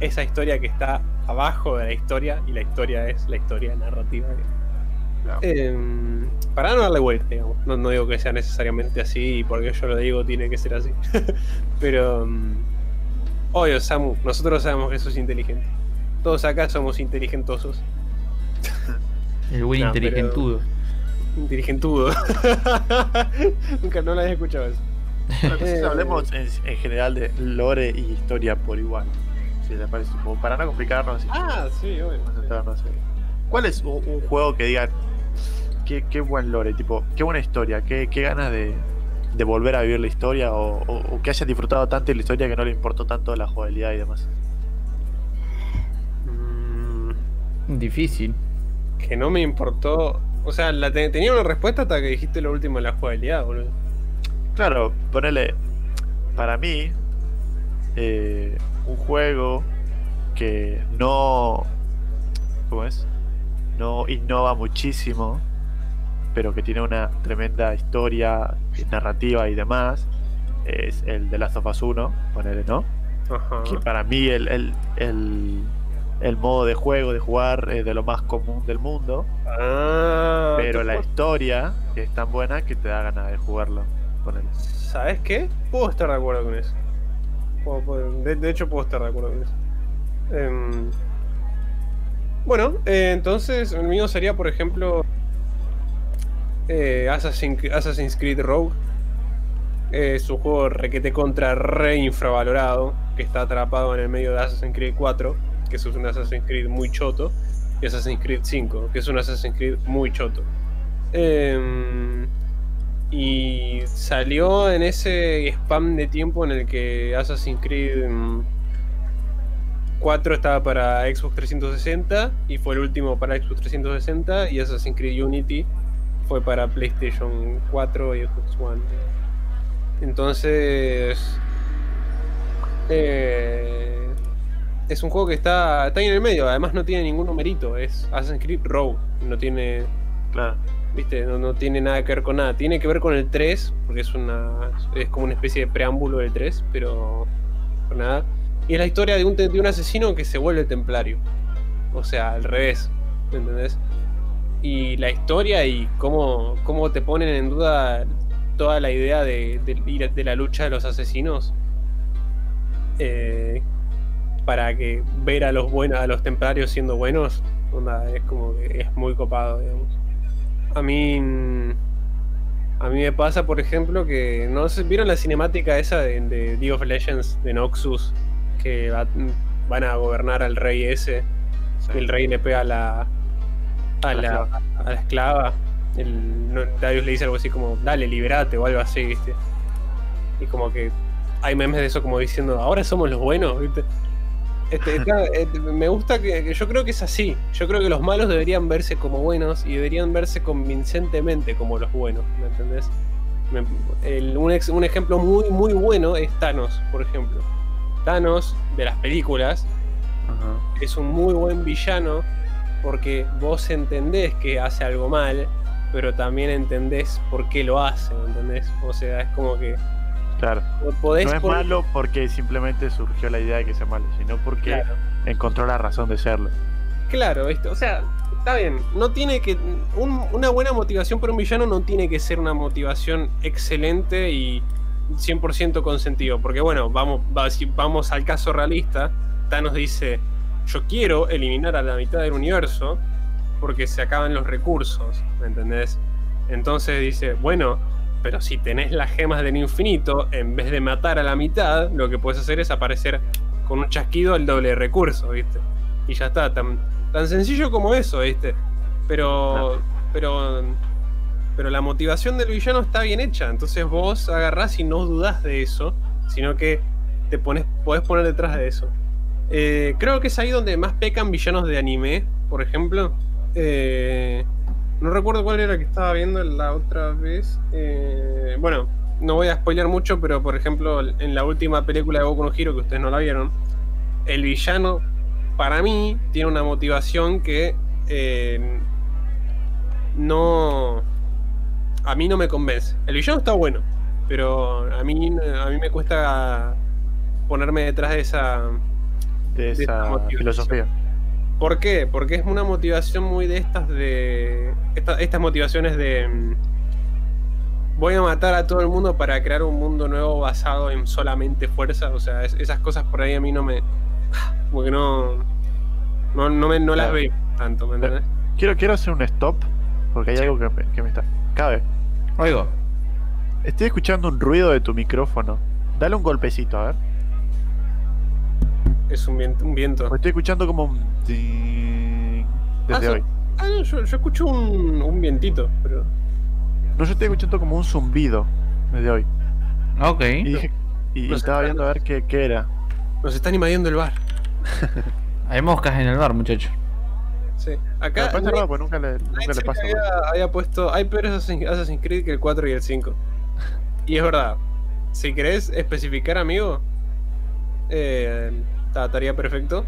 esa historia que está abajo de la historia y la historia es la historia narrativa. Claro. Em, para no darle vuelta, digamos. No, no digo que sea necesariamente así y porque yo lo digo tiene que ser así. [laughs] Pero, em, obvio, Samu, nosotros sabemos que sos inteligente. Todos acá somos inteligentosos. [laughs] El buen No, pero- inteligentudo. Inteligentudo. [laughs] Nunca no la había escuchado eso. Eh, hablemos en, en general de lore y historia por igual. Si te parece, como para no complicarnos y Ah, sí, obvio. concentrarnos ¿Cuál es un, un juego que digan qué, qué buen lore, tipo, qué buena historia, qué, qué ganas de, de volver a vivir la historia o, o- o que hayas disfrutado tanto de la historia que no le importó tanto la jugabilidad y demás? Mm, Difícil. que no me importó. O sea, la te- tenía una respuesta hasta que dijiste lo último de la jugabilidad, boludo. Claro, ponele. Para mí, eh, un juego que no. ¿Cómo es? No innova muchísimo, pero que tiene una tremenda historia, narrativa y demás, es el de Last of Us 1, ponele, ¿no? Ajá. Que para mí el, el, el, el modo de juego, de jugar, es de lo más común del mundo, Ah, pero la historia es tan buena que te da ganas de jugarlo. ¿Sabes qué? Puedo estar de acuerdo con eso. De, hecho, puedo estar de acuerdo con eso. Em, bueno, eh, entonces el mío sería, por ejemplo, eh, Assassin- Assassin's Creed Rogue. Es un juego requete contra re infravalorado, que está atrapado en el medio de Assassin's Creed 4, que es un Assassin's Creed muy choto, y Assassin's Creed 5, que es un Assassin's Creed muy choto. Em, y salió en ese spam de tiempo en el que Assassin's Creed mm, 4 estaba para Xbox 360 y fue el último para Xbox 360 y Assassin's Creed Unity fue para PlayStation 4 y Xbox One. Entonces eh, es un juego que está, está ahí en el medio, además no tiene ningún numerito, es Assassin's Creed Rogue, no tiene Claro. ¿Viste? No, no tiene nada que ver con nada. Tiene que ver con el 3, porque es una. es como una especie de preámbulo del 3, pero. nada. Y es la historia de un, de un asesino que se vuelve templario. O sea, al revés. ¿me ¿Entendés? Y la historia y cómo, cómo te ponen en duda toda la idea de, de, de la lucha de los asesinos eh, para que ver a los buenos, a los templarios siendo buenos, onda, es como que es muy copado, digamos. A mí. A mí me pasa, por ejemplo, que. ¿No sé, ¿Vieron la cinemática esa de, de League of Legends de Noxus? Que va- van a gobernar al rey ese. Y el rey le pega a la. a A la la, a la esclava. El, no, Darius le dice algo así como, dale, liberate o algo así, ¿viste? Y como que hay memes de eso como diciendo, ahora somos los buenos, ¿viste? Este, está- este, me gusta que, que yo creo que es así. Yo creo que los malos deberían verse como buenos y deberían verse convincentemente como los buenos, ¿me entendés? Me- el- un, ex- un ejemplo muy, muy bueno es Thanos, por ejemplo. Thanos, de las películas, es un muy buen villano porque vos entendés que hace algo mal, pero también entendés por qué lo hace, ¿me ¿entendés? O sea, es como que Claro. podés No es malo porque simplemente surgió la idea de que sea malo, sino porque Claro. encontró la razón de serlo. Claro, ¿viste? o sea, está bien. No tiene que. un- una buena motivación para un villano no tiene que ser una motivación excelente y 100% consentido. Porque, bueno, vamos, va- si vamos al caso realista. Thanos dice: Yo quiero eliminar a la mitad del universo porque se acaban los recursos, ¿me entendés? Entonces dice: Bueno, pero si tenés las gemas del infinito, en vez de matar a la mitad, lo que puedes hacer es aparecer con un chasquido el doble de recursos, ¿viste? y ya está, tan, tan sencillo como eso, ¿viste? Pero, pero, pero la motivación del villano está bien hecha, entonces vos agarrás y no dudás de eso, sino que te pones, podés poner detrás de eso. Eh, creo que es ahí donde más pecan villanos de anime, por ejemplo. Eh, no recuerdo cuál era que estaba viendo la otra vez. Eh, bueno, no voy a spoilear mucho, pero por ejemplo, en la última película de Boku no Hero, que ustedes no la vieron, el villano para mí tiene una motivación que eh, no a mí no me convence. El villano está bueno, pero a mí a mí me cuesta ponerme detrás de esa De esa filosofía. ¿Por qué? Porque es una motivación muy de estas de esta- estas motivaciones de mm, voy a matar a todo el mundo para crear un mundo nuevo basado en solamente fuerza, o sea, es- esas cosas por ahí a mí no me [sighs] como que no no, no, me- no las veo tanto, ¿me entendés? Quiero, quiero hacer un stop porque hay Sí. algo que me, que me está. Cabe. Oigo. Estoy escuchando un ruido de tu micrófono. Dale un golpecito, a ver. Es un viento, un viento. Porque estoy escuchando como un. ting Desde Ah, hoy. Ah, no, yo, yo escucho un, un vientito, pero No, yo estoy escuchando como un zumbido desde hoy. Ok. Y, No estaba viendo a ver qué, qué era. nos están invadiendo el bar. [laughs] Hay moscas en el bar, muchacho. Sí. Pero Acá después Nate- raro, porque nunca le, nunca le pasa. había, había puesto. Hay peores Assassin's Creed que el 4 y el 5. [laughs] Y es verdad. Si querés especificar, amigo, eh, estaría perfecto.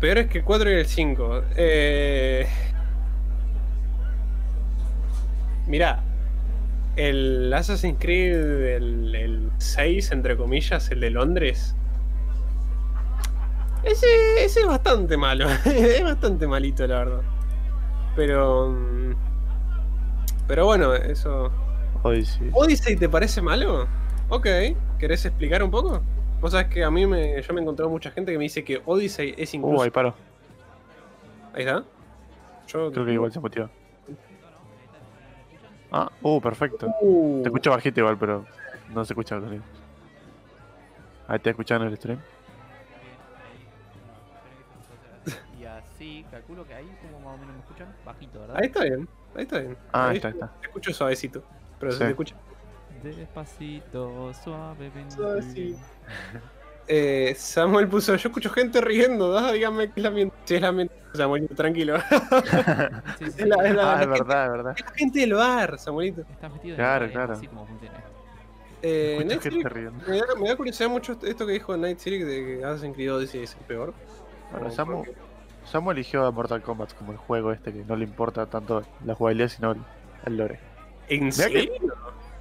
Peores que el 4 y el 5. Eh, mirá, el Assassin's Creed, el, el 6, entre comillas, el de Londres. Ese, ese es bastante malo. [laughs] es bastante malito, la verdad. Pero. Pero bueno, eso. Odyssey. ¿Odyssey te parece malo? Ok. ¿Querés explicar un poco? Vos sabés que a mí me, yo me he encontrado mucha gente que me dice que Odyssey es incluso. Uh, ahí paró. Ahí está. Yo Creo que igual se motiva. Ah, uh, perfecto. Uh, Te escucho bajito igual, pero no se escucha el. Ahí te escuchan en el stream. Y así, calculo que ahí como más o menos me escuchan, bajito, ¿verdad? Ahí está bien. Ahí está bien. Ah, Ahí está, está. Te escucho suavecito. Pero se te escucha. Despacito, suavemente. Suavecito. Eh, Samuel puso, yo escucho gente riendo, ah, dígame que es la mía. Sí, es la mía. Samuelito, tranquilo. [laughs] Sí, sí, Es la- es la- Ah, es gente- verdad, es verdad. Es la gente del bar, Samuelito. Estás metido en Claro, el bar, es claro. así como funciona esto. Eh, Escucho Night gente City- riendo. me, da, me da curiosidad mucho esto- que dijo Night City de que Assassin's Creed Odyssey es el peor. Bueno, Samu, porque- Samu eligió a Mortal Kombat como el juego este que no le importa tanto la jugabilidad, sino el, el lore. ¿En Mirá que- serio?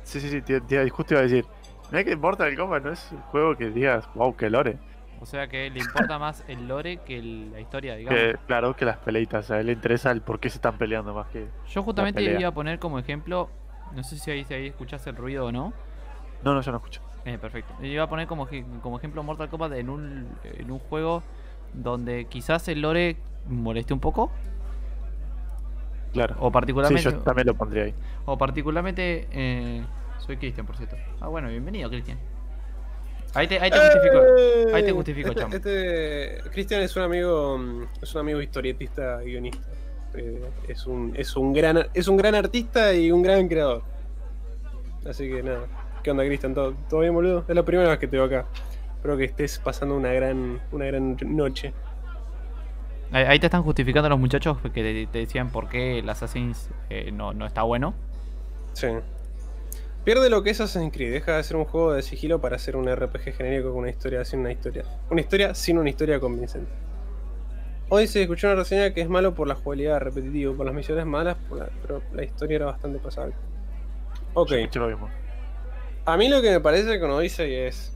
Sí, sí, sí, te, te- justo iba a decir. Mira que Mortal Kombat no es un juego que digas, wow, que lore. O sea que le importa más el lore que el- la historia, digamos. Que, claro que las peleitas, a él le interesa el por qué se están peleando más que. Yo justamente iba a poner como ejemplo, no sé si ahí, si ahí escuchás el ruido o no, No, no, yo no escucho. Eh, perfecto. Yo iba a poner como, ej- como ejemplo Mortal Kombat en un, en un juego donde quizás el lore moleste un poco. Claro. O Sí, particularmente. yo también lo pondría ahí. O particularmente. eh, soy Cristian, por cierto. Ah, bueno, bienvenido, Cristian. Ahí te, ahí te justifico. ¡Eh! ahí te justifico, este, chamo. este- Cristian es un amigo es un amigo historietista y guionista. Eh, es un es un gran es un gran artista y un gran creador. Así que nada. ¿Qué onda, Cristian? ¿Todo, todo bien, boludo? Es la primera vez que te veo acá. Espero que estés pasando una gran una gran noche. Ahí, ahí te están justificando los muchachos que te, te decían por qué el Assassin's eh, no, no está bueno. Sí. Pierde lo que es Assassin's Creed, deja de ser un juego de sigilo para ser un RPG genérico con una historia sin una historia. Una historia sin una historia convincente. Hoy se escuchó una reseña que es malo por la jugabilidad repetitiva, por las misiones malas, por la- pero la historia era bastante pasable. Ok, lo mismo. a mí lo que me parece con Odyssey es.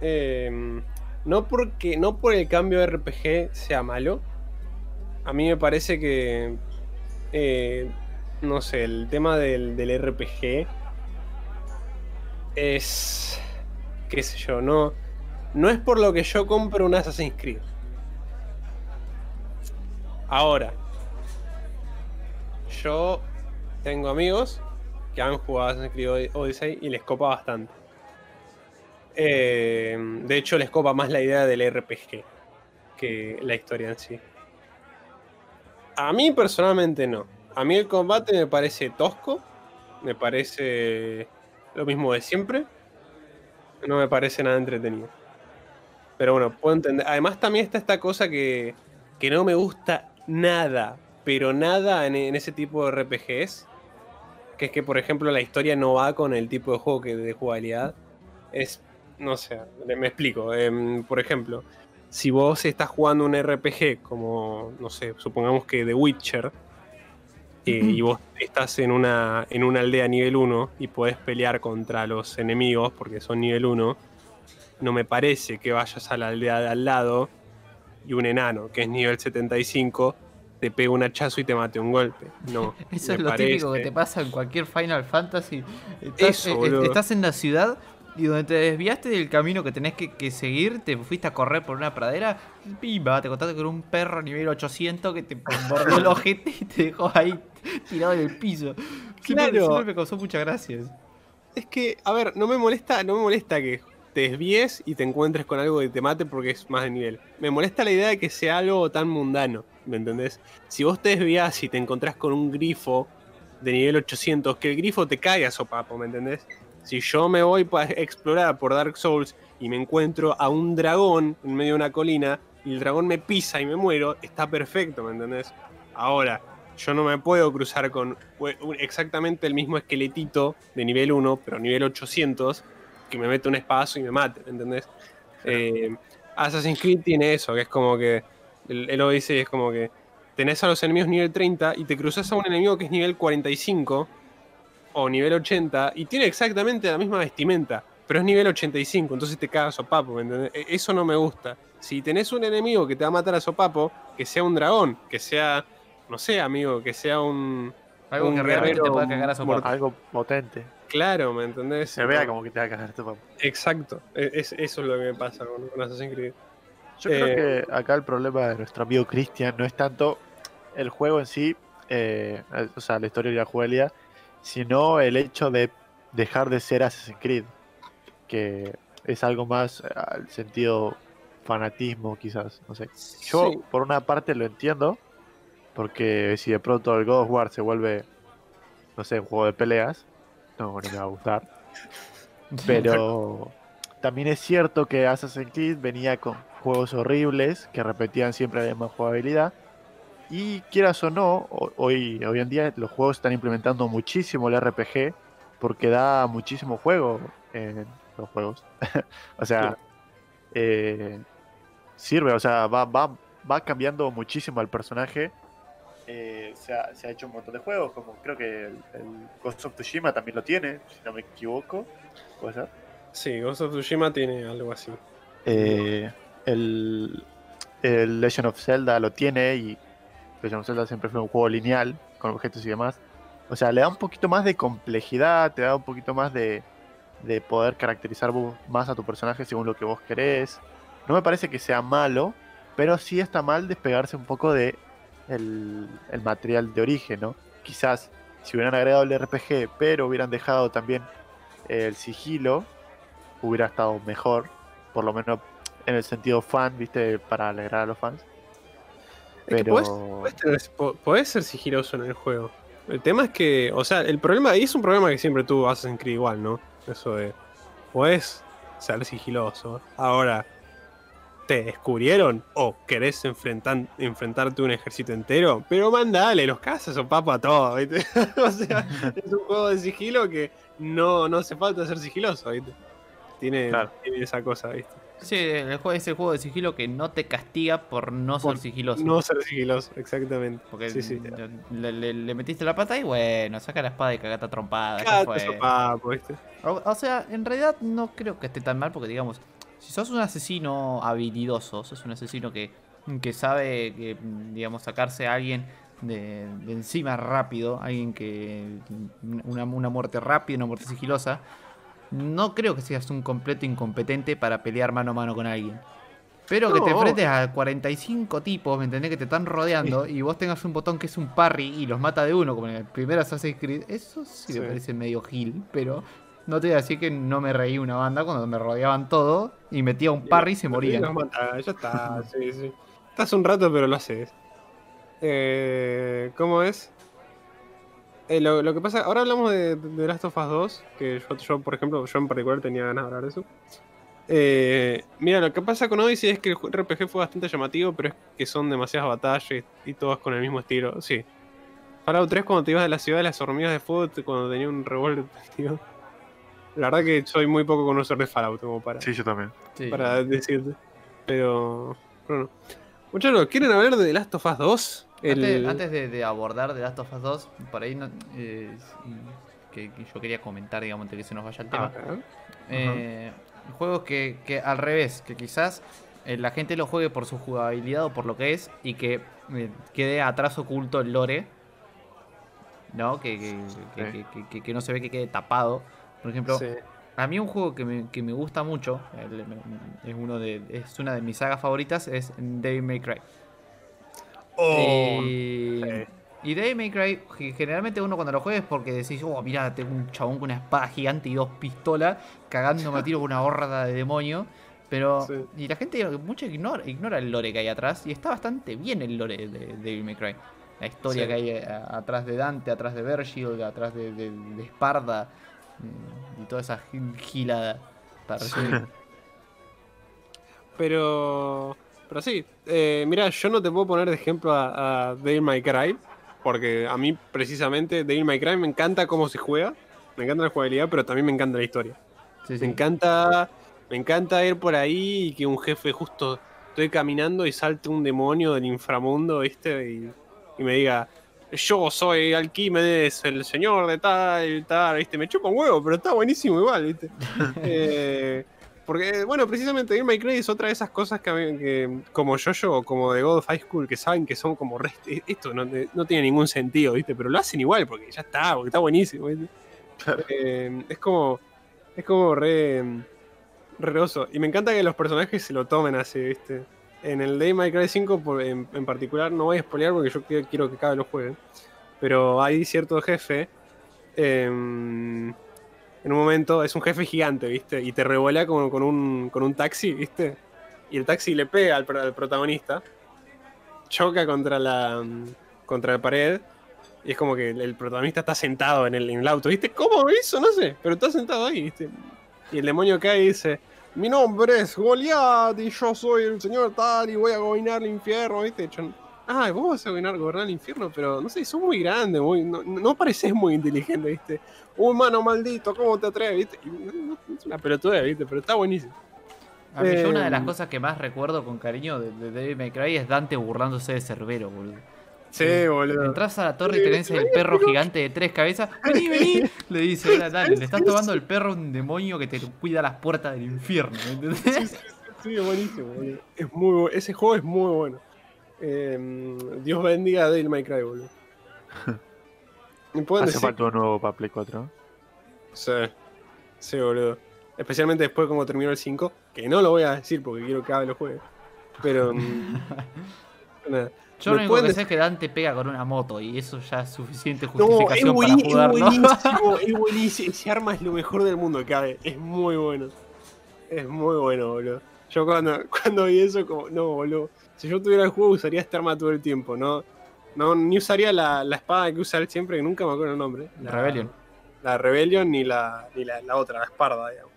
em, no porque. No por el cambio de RPG sea malo. A mí me parece que. eh, no sé, el tema del, del RPG. Es. qué sé yo, no. No es por lo que yo compro un Assassin's Creed. Ahora. Yo tengo amigos que han jugado Assassin's Creed Odyssey y les copa bastante. Eh, de hecho, les copa más la idea del RPG que la historia en sí. A mí personalmente no. A mí el combate me parece tosco. Me parece lo mismo de siempre. No me parece nada entretenido. Pero bueno, puedo entender. Además también está esta cosa que, que no me gusta nada, pero nada en, ese tipo de RPGs. Que es que, por ejemplo, la historia no va con el tipo de juego que de jugabilidad. Es, no sé, me me explico. Em, por ejemplo, si vos estás jugando un RPG como, no sé, supongamos que The Witcher, eh, y vos estás en una, en una aldea nivel 1 y podés pelear contra los enemigos porque son nivel 1, no me parece que vayas a la aldea de al lado y un enano que es nivel 75 te pegue un hachazo y te mate un golpe. No. [laughs] Eso es lo típico que te pasa en cualquier Final Fantasy. Estás, Eso, eh, boludo. estás en la ciudad y donde te desviaste del camino que tenés que, que seguir, te fuiste a correr por una pradera, pimba, te contaste con un perro nivel 800 que te mordió el ojete y te dejó ahí tirado en el piso. Siempre, Claro. siempre me causó muchas gracias. Es que, a ver, no me molesta, no me molesta que te desvíes y te encuentres con algo que te mate porque es más de nivel. Me molesta la idea de que sea algo tan mundano, ¿me entendés? Si vos te desvías y te encontrás con un grifo de nivel 800, que el grifo te caiga a sopapo, ¿me entendés? Si yo me voy para explorar por Dark Souls y me encuentro a un dragón en medio de una colina y el dragón me pisa y me muero, está perfecto, ¿me entendés? Ahora, yo no me puedo cruzar con un- exactamente el mismo esqueletito de nivel 1, pero nivel 800, que me mete un espadazo y me mate, ¿me ¿entendés? Eh, Assassin's Creed tiene eso, que es como que el, el Odyssey es como que tenés a los enemigos nivel 30 y te cruzas a un enemigo que es nivel 45 o nivel 80 y tiene exactamente la misma vestimenta, pero es nivel 85, entonces te cagas a sopapo, ¿me entendés? E- Eso no me gusta. Si tenés un enemigo que te va a matar a sopapo, que sea un dragón, que sea, no sé, amigo, que sea un... Algo Un que realmente te pueda cagar a sopapo. Algo potente. Claro, ¿me entendés? Se vea como que te va a cagar tu papá. Exacto, e- es- eso es lo que me pasa con, con Assassin's Creed. Yo Eh, creo que acá el problema de nuestro amigo Cristian no es tanto el juego en sí, eh, o sea, la historia y la jugabilidad, sino el hecho de dejar de ser Assassin's Creed, que es algo más eh, al sentido fanatismo quizás, no sé. Yo Sí. por una parte lo entiendo, porque si de pronto el God of War se vuelve, no sé, un juego de peleas, no, no me va a gustar. [laughs] Pero también es cierto que Assassin's Creed venía con juegos horribles que repetían siempre la misma jugabilidad. Y quieras o no, ho- hoy, hoy en día los juegos están implementando muchísimo el RPG porque da muchísimo juego en los juegos. [laughs] o sea, eh, sirve, o sea, va, va, va cambiando muchísimo al personaje. Eh, se, ha, se ha hecho un montón de juegos, como creo que el, el Ghost of Tsushima también lo tiene, si no me equivoco. ¿Puede ser? Sí, Ghost of Tsushima tiene algo así. Eh, el, el Legend of Zelda lo tiene y Legend of Zelda siempre fue un juego lineal con objetos y demás. O sea, le da un poquito más de complejidad, te da un poquito más de, de poder caracterizar más a tu personaje según lo que vos querés. No me parece que sea malo, pero sí está mal despegarse un poco de el, el material de origen, ¿no? Quizás si hubieran agregado el RPG, pero hubieran dejado también el sigilo, hubiera estado mejor, por lo menos en el sentido fan, ¿viste? Para alegrar a los fans. Es que Pero podés, ser sigiloso en el juego. El tema es que, o sea, el problema, y es un problema que siempre tuvo Assassin's Creed igual, ¿no? Eso de, podés ser sigiloso. Ahora, ¿te descubrieron o querés enfrentar, enfrentarte a un ejército entero? Pero mandale, los cazas o papa todo, ¿viste? [laughs] o sea, es un juego de sigilo que no, no hace falta ser sigiloso, ¿viste? Tiene, Claro. tiene esa cosa, ¿viste? Sí, el juego es el juego de sigilo que no te castiga por no Por ser sigiloso. No ser sigiloso, exactamente. Porque sí, sí. Le, le- le metiste la pata y bueno, saca la espada y cagata trompada. O, o sea, en realidad no creo que esté tan mal porque digamos, si sos un asesino habilidoso, sos un asesino que, que sabe, que, digamos, sacarse a alguien de, de encima rápido, alguien que... Una, una muerte rápida, una muerte sigilosa, no creo que seas un completo incompetente para pelear mano a mano con alguien. Pero que te enfrentes a 45 tipos, ¿me entendés? Que te están rodeando y vos tengas un botón que es un parry y los mata de uno, como en el primer Assassin's Creed. Eso sí, Sí. me parece medio gil, pero no te voy a decir que no me reí una banda cuando me rodeaban todo y metía un parry y se mata, ya está, sí, sí. Estás un rato, pero lo haces. Eh, ¿Cómo es? Eh, lo, lo que pasa, ahora hablamos de, de Last of Us 2, que yo, yo, por ejemplo, yo en particular tenía ganas de hablar de eso. Eh, mira, lo que pasa con Odyssey es que el RPG fue bastante llamativo, pero es que son demasiadas batallas y, y todas con el mismo estilo. Sí. Fallout 3 cuando te ibas de la ciudad de las hormigas de fuego, cuando tenía un revólver, tío. La verdad que soy muy poco conocedor de Fallout como para sí, yo también. Sí. para decirte. Pero. Bueno. Muchachos, ¿quieren hablar de The Last of Us 2? Antes, El- antes de, de abordar The Last of Us 2, por ahí no- eh, que, que yo quería comentar, digamos, antes que se nos vaya el tema. ¿eh? Juegos que, que al revés, que quizás eh, la gente lo juegue por su jugabilidad o por lo que es y que eh, quede atrás oculto el lore. ¿No? Que, que, que- no se ve que quede tapado. Por ejemplo, Sí. a mí un juego que me, que me gusta mucho, es, uno de, es una de mis sagas favoritas, es Devil May Cry. Oh, y, sí. y Devil May Cry, ge- generalmente uno cuando lo juega es porque decís, oh, mira, tengo un chabón con una espada gigante y dos pistolas, cagándome a tiro con una horda de demonios. Pero, Sí. y la gente, mucho ignora, ignora el lore que hay atrás, y está bastante bien el lore de Devil May Cry. La historia Sí. que hay eh, atrás de Dante, atrás de Virgil, atrás de, de, de Esparda, mm, y toda esa gi- gilada. Para. [laughs] Pero. Pero sí. Eh, mira, yo no te puedo poner de ejemplo a, a Devil May Cry. Porque a mí, precisamente, Devil May Cry me encanta cómo se juega. Me encanta la jugabilidad, pero también me encanta la historia. Sí, sí. Me encanta. Me encanta ir por ahí y que un jefe justo estoy caminando y salte un demonio del inframundo, ¿viste? Y, y me diga, yo soy Alquímedes, el señor de tal, tal, ¿viste? Me chupa un huevo, pero está buenísimo igual, ¿viste? [laughs] Eh, porque, bueno, precisamente Devil May Cry es otra de esas cosas que, a mí- que como yo o como de God of High School, que saben que son como, re- esto no, no tiene ningún sentido, ¿viste? Pero lo hacen igual, porque ya está, porque está buenísimo, ¿viste? Eh, es como, es como re, re oso. Y me encanta que los personajes se lo tomen así, ¿viste? En el Devil May Cry 5 por- en, en particular, no voy a spoilear porque yo quiero, quiero que cada lo jueguen. Pero hay cierto jefe. em, en un momento es un jefe gigante, ¿viste? Y te revuela como con un, con un taxi, ¿viste? Y el taxi le pega al, pro- al protagonista. Choca contra la, contra la pared. Y es como que el, protagonista está sentado en el, en el auto, ¿viste? ¿Cómo hizo? No sé, pero está sentado ahí, ¿viste? Y el demonio cae y dice: Mi nombre es Goliath y yo soy el señor tal y voy a gobernar el infierno, ¿viste? Yo, ah, vos vas a gobernar, gobernar el infierno, pero no sé, sos muy grande, muy, no, no pareces muy inteligente, ¿viste? Un mano maldito, ¿cómo te atreves, viste? Y no- es una pelotuda, ¿viste? Pero está buenísimo. A mí yo una de las Em. cosas que más recuerdo con cariño de, de May Cry es Dante burlándose de Cerbero, boludo. Sí, boludo. Entras a la torre y tenés el perro gigante de tres cabezas. Vení, vení. [laughs] Le dice, "Hola, dale, le estás tomando el perro a un demonio que te cuida las puertas del infierno. ¿me entendés? Sí, es buenísimo, boludo. Es muy bu- Ese juego es muy bueno. Eh, Dios bendiga a Devil May Cry, boludo. [laughs] ¿Me pueden Hace decir? falta un nuevo para Play 4. Sí. Sí, boludo. Especialmente después de cómo terminó el 5, que no lo voy a decir porque quiero que Abe lo juegue. Pero. mm, [laughs] nada. Yo lo ¿Me único que decir- sé es que Dante pega con una moto y eso ya es suficiente No, es, justificación para es buenísimo, [laughs] es buenísimo. Ese arma es lo mejor del mundo, cabe. Es muy bueno. Es muy bueno, boludo. Yo cuando, [laughs] cuando vi eso, como, no, boludo. Si yo tuviera el juego, usaría este arma todo el tiempo, ¿no? No, ni usaría la, la espada que usa él siempre, que nunca me acuerdo el nombre. La, Rebellion. La Rebellion ni la, ni la, la otra, la Esparda, digamos.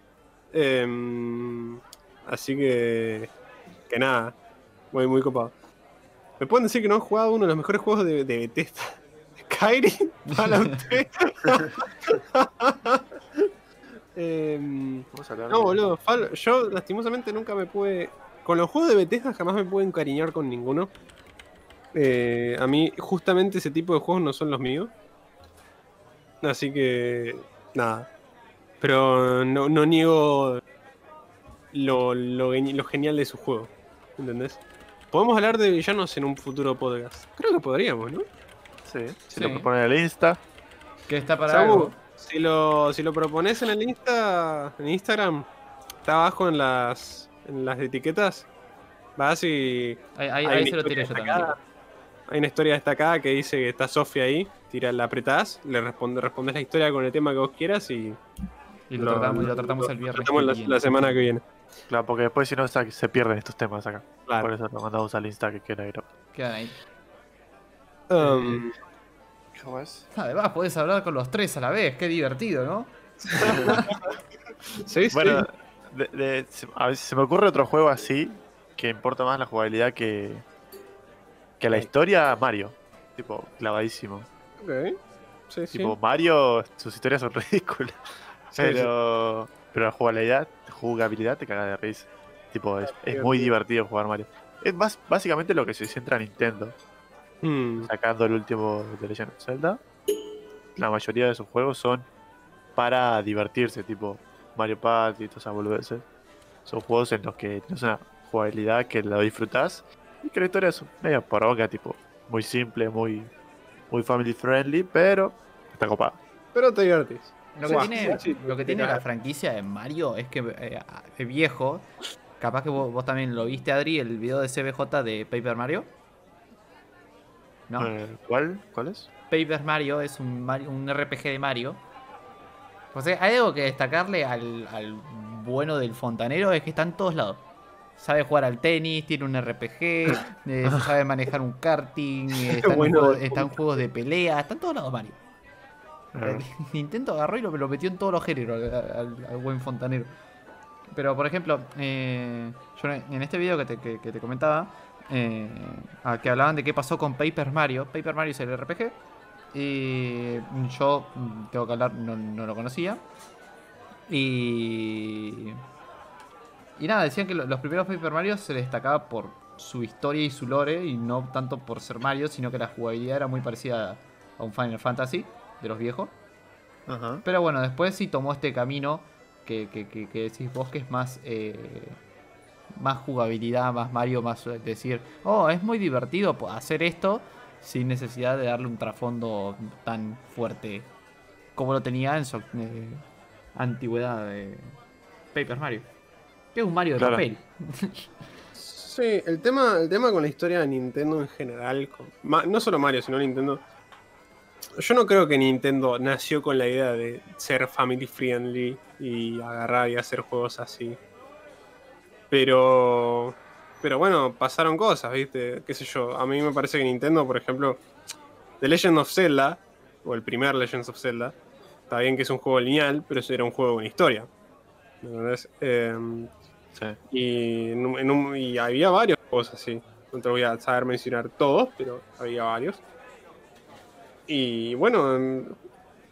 Em, así que. Que nada. Muy, muy copado. ¿Me pueden decir que no han jugado uno de los mejores juegos de, de Bethesda? [laughs] Skyrim, Fallout 3. [laughs] Vamos a hablar no, boludo. Fall- yo lastimosamente nunca me pude. Con los juegos de Bethesda jamás me pude encariñar con ninguno. Eh, a mí, justamente ese tipo de juegos no son los míos. Así que. Nada. Pero no, no niego lo, lo, geni- lo genial de su juego. ¿Entendés? Podemos hablar de villanos en un futuro podcast. Creo que podríamos, ¿no? Sí, si Sí. lo proponen en el Insta. Que está para Samu, algo. Si lo, si lo propones en el Insta, en Instagram, está abajo en las, en las etiquetas. Vas y Ahí, ahí- ahí se lo tiré yo también. Hay una historia destacada que dice que está Sofía ahí, tira, la apretás, le responde, respondes la historia con el tema que vos quieras y Y lo, tratamos, y lo tratamos el lo viernes. tratamos la, semana que viene. Claro, porque después si no se pierden estos temas acá. Claro. Por eso lo mandamos al Insta que quiera ir. Quedan ahí. Um, ¿Cómo es? Además, podés hablar con los tres a la vez. Qué divertido, ¿no? sí, sí. Bueno, de- de- se, a veces se me ocurre otro juego así que importa más la jugabilidad que, que la historia Mario. Tipo, clavadísimo. Ok. Sí, sí. Tipo, Mario, sus historias son [laughs] ridículas. Sí, Pero, pero la jugabilidad, jugabilidad te caga de risa. Tipo, es, es muy divertido jugar Mario. Es más, básicamente lo que se centra Nintendo, Hmm, sacando el último de Legend of Zelda. La mayoría de sus juegos son para divertirse, tipo Mario Party y todas esas boludeces. Son juegos en los que tienes una jugabilidad que la disfrutas y que la historia es medio poronga, tipo, muy simple, muy, muy family friendly, pero está copada. Pero te divertís. Lo que tiene, sí, lo que tiene la franquicia de Mario es que eh, es viejo. Capaz que vos, vos también lo viste, Adri, el video de CBJ de Paper Mario. No, Eh, ¿Cuál? ¿Cuál es? Paper Mario es un, Mario- un RPG de Mario. O sea, hay algo que destacarle al, al bueno del fontanero es que está en todos lados. Sabe jugar al tenis, tiene un RPG, [laughs] eh, sabe manejar un karting, [laughs] eh, está, en Bueno juegos, de pelea, está en todos lados Mario. Eh, [laughs] Nintendo agarró y lo, lo metió en todos los géneros al, al- al buen fontanero. Pero, por ejemplo, eh, yo en este video que te, que- que te comentaba, eh, a que hablaban de qué pasó con Paper Mario. Paper Mario es el RPG. Y yo, mm, tengo que hablar, no, no lo conocía. Y. Y nada, decían que lo- los primeros Paper Mario se destacaba por su historia y su lore, y no tanto por ser Mario, sino que la jugabilidad era muy parecida a un Final Fantasy de los viejos. Pero bueno, después sí tomó este camino que, que, que- que decís vos que es más, eh, más jugabilidad, más Mario, más eh, decir, oh, es muy divertido hacer esto sin necesidad de darle un trasfondo tan fuerte como lo tenía en su eh, antigüedad de Paper Mario. Que es un Mario de Claro. papel. [laughs] Sí, el tema, el tema con la historia de Nintendo en general, con- ma- no solo Mario, sino Nintendo. Yo no creo que Nintendo nació con la idea de ser family friendly y agarrar y hacer juegos así. Pero. Pero bueno, pasaron cosas, ¿viste? ¿Qué sé yo? A mí me parece que Nintendo, por ejemplo, The Legend of Zelda, o el primer Legends of Zelda, está bien que es un juego lineal, pero eso era un juego con historia. ¿Me entendés? Em, Sí. y, en un- en un- y había varios juegos así. No te voy a saber mencionar todos, pero había varios. Y bueno, em,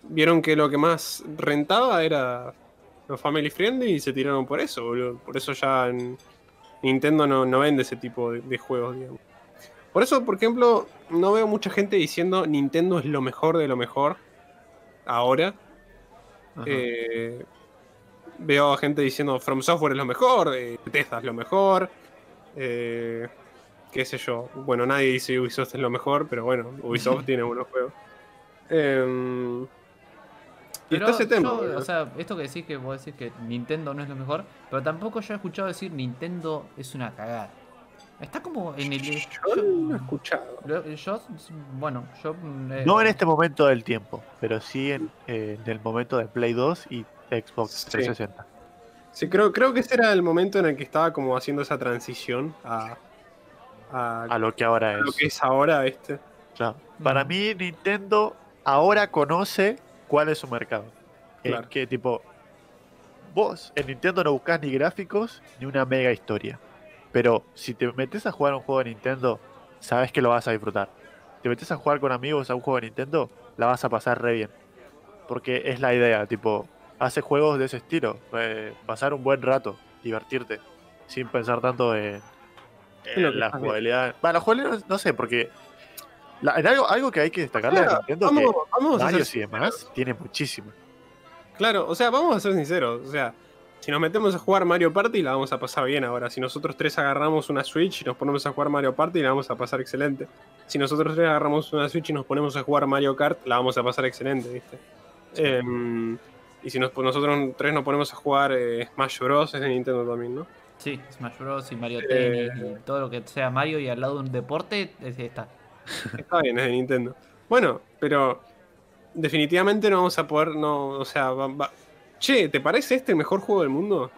vieron que lo que más rentaba era los family friendly y se tiraron por eso, boludo. Por eso ya en Nintendo no, no vende ese tipo de, de juegos, digamos. Por eso, por ejemplo, no veo mucha gente diciendo Nintendo es lo mejor de lo mejor ahora. Eh, veo a gente diciendo From Software es lo mejor, eh, Bethesda es lo mejor, eh, qué sé yo. Bueno, nadie dice Ubisoft es lo mejor, pero bueno, Ubisoft [laughs] tiene buenos juegos. Pero está ese tema. yo, boludo. o sea, esto que decís que vos decís que Nintendo no es lo mejor, pero tampoco yo he escuchado decir Nintendo es una cagada. Está como en el. yo no he escuchado. Yo, yo- bueno, yo. eh, No en este momento del tiempo, pero sí en, eh, en el momento de Play 2 y Xbox Sí. 360. Sí, creo, creo que ese era el momento en el que estaba como haciendo esa transición a, a, A lo que ahora lo es. que es ahora, ¿viste? Claro. Para Mm. mí, Nintendo ahora conoce cuál es su mercado. En Claro. que, tipo, vos en Nintendo no buscás ni gráficos ni una mega historia. Pero si te metes a jugar un juego de Nintendo, sabes que lo vas a disfrutar. Te metes a jugar con amigos a un juego de Nintendo, la vas a pasar re bien. Porque es la idea, tipo, hace juegos de ese estilo. eh, pasar un buen rato, divertirte, sin pensar tanto en, en la jugabilidad. Bueno, la jugabilidad no, no sé, porque la- en algo, algo que hay que destacarle a Claro, Nintendo vamos, que vamos Mario y demás tiene muchísimo. Claro, o sea, vamos a ser sinceros. O sea, si nos metemos a jugar Mario Party, la vamos a pasar bien ahora. Si nosotros tres agarramos una Switch y nos ponemos a jugar Mario Party, la vamos a pasar excelente. Si nosotros tres agarramos una Switch y nos ponemos a jugar Mario Kart, la vamos a pasar excelente, ¿viste? Em, y si nos- nosotros tres nos ponemos a jugar eh, Smash Bros. es de Nintendo también, ¿no? Sí, Smash Bros. y Mario Eh. Tennis y todo lo que sea Mario y al lado de un deporte, es está. [laughs] Está bien, es de Nintendo. Bueno, pero definitivamente no vamos a poder, no, o sea, va- va- Che, ¿te parece este el mejor juego del mundo?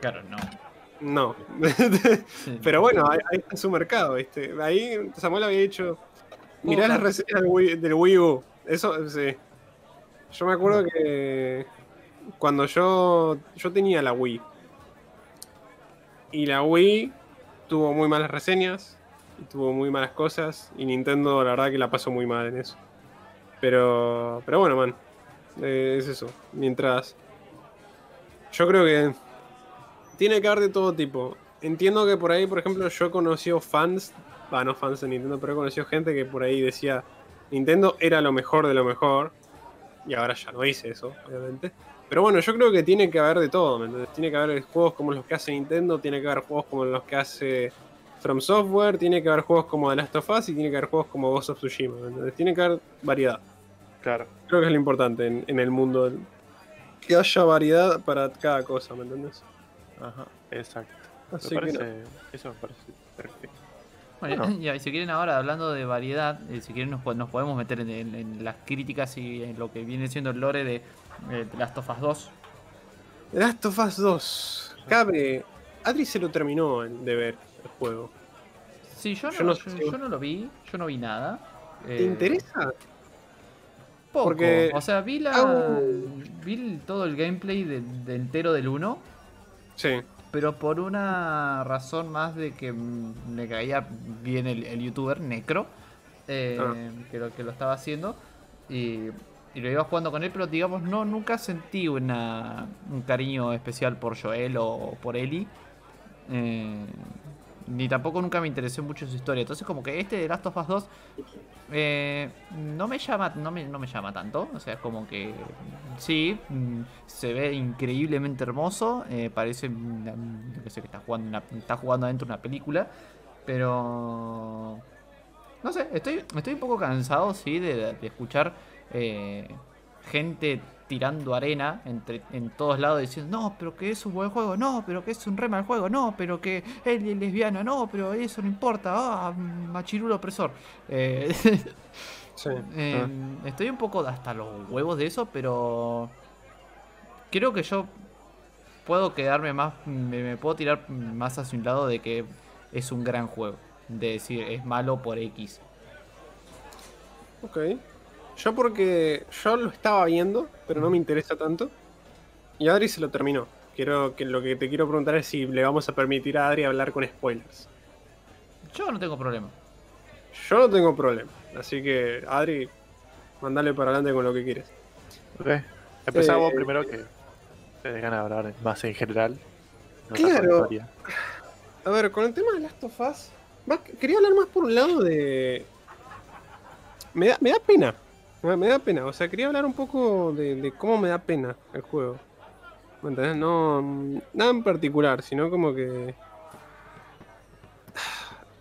Claro, no. No. [laughs] Pero bueno, ahí, ahí está su mercado, ¿viste? Ahí Samuel había dicho. Mirá las reseñas del Wii, del Wii U. Eso, sí. Yo me acuerdo que cuando yo, yo tenía la Wii. Y la Wii tuvo muy malas reseñas. Tuvo muy malas cosas. Y Nintendo, la verdad, que la pasó muy mal en eso. Pero, pero bueno, man. eh, es eso. Mientras. Yo creo que. Tiene que haber de todo tipo. Entiendo que por ahí, por ejemplo, yo he conocido fans. Va, no fans de Nintendo, pero he conocido gente que por ahí decía. Nintendo era lo mejor de lo mejor. Y ahora ya no dice eso, obviamente. Pero bueno, yo creo que tiene que haber de todo, ¿me entendés? Tiene que haber juegos como los que hace Nintendo, tiene que haber juegos como los que hace From Software, tiene que haber juegos como The Last of Us y tiene que haber juegos como Ghost of Tsushima, ¿me entendés? Tiene que haber variedad. Claro. Creo que es lo importante en, en el mundo. Que haya variedad para cada cosa, ¿me entendés? Ajá, exacto. Así Me que no. Eso me parece perfecto. Bueno, Bueno. y si quieren ahora, hablando de variedad, eh, si quieren nos, po- nos podemos meter en, en- en las críticas y en lo que viene siendo el lore de, eh, de Last of Us 2. The Last of Us 2. Cabe. Adri se lo terminó de ver el juego. Sí, yo no, Yo no yo, sé. yo no lo vi, yo no vi nada. ¿Te Eh, interesa? Poco. Porque- O sea, vi, la, vi todo el gameplay de, de entero del 1, Sí. pero por una razón más de que me caía bien el, el youtuber Necro, eh, Ah. que, lo, que lo estaba haciendo, y, y lo iba jugando con él, pero digamos, no nunca sentí una, un cariño especial por Joel o por Ellie. eh, ni tampoco nunca me interesó mucho su historia. Entonces como que este de Last of Us 2 eh, no me llama no me, no me llama tanto. O sea, es como que sí, mm, se ve increíblemente hermoso. eh, parece que sé que está jugando, una- está jugando adentro de una película. Pero no sé, estoy, estoy un poco cansado, sí, de, de escuchar eh, gente tirando arena entre, en todos lados diciendo, no, pero que es un buen juego, no, pero que es un re mal juego, no, pero que él es lesbiana, no, pero eso no importa, ah, machirulo opresor. Eh, [laughs] Sí. [laughs] eh, Estoy un poco hasta los huevos de eso, pero creo que yo puedo quedarme más, me, me puedo tirar más hacia un lado de que es un gran juego. De decir, es malo por X. Ok. Yo porque yo lo estaba viendo, pero no me interesa tanto. Y Adri se lo terminó. Quiero que lo que te quiero preguntar es si le vamos a permitir a Adri hablar con spoilers. Yo no tengo problema. Yo no tengo problema. Así que, Adri, mandale para adelante con lo que quieres. Ok. Empezamos Eh, primero que te dejan hablar más en general. no Claro. A ver, con el tema de Last of Us, más que- quería hablar más por un lado de. Me da, me da pena. Me da, pena. O sea, quería hablar un poco de, de cómo me da pena el juego. ¿Me entendés? No. Nada en particular, sino como que.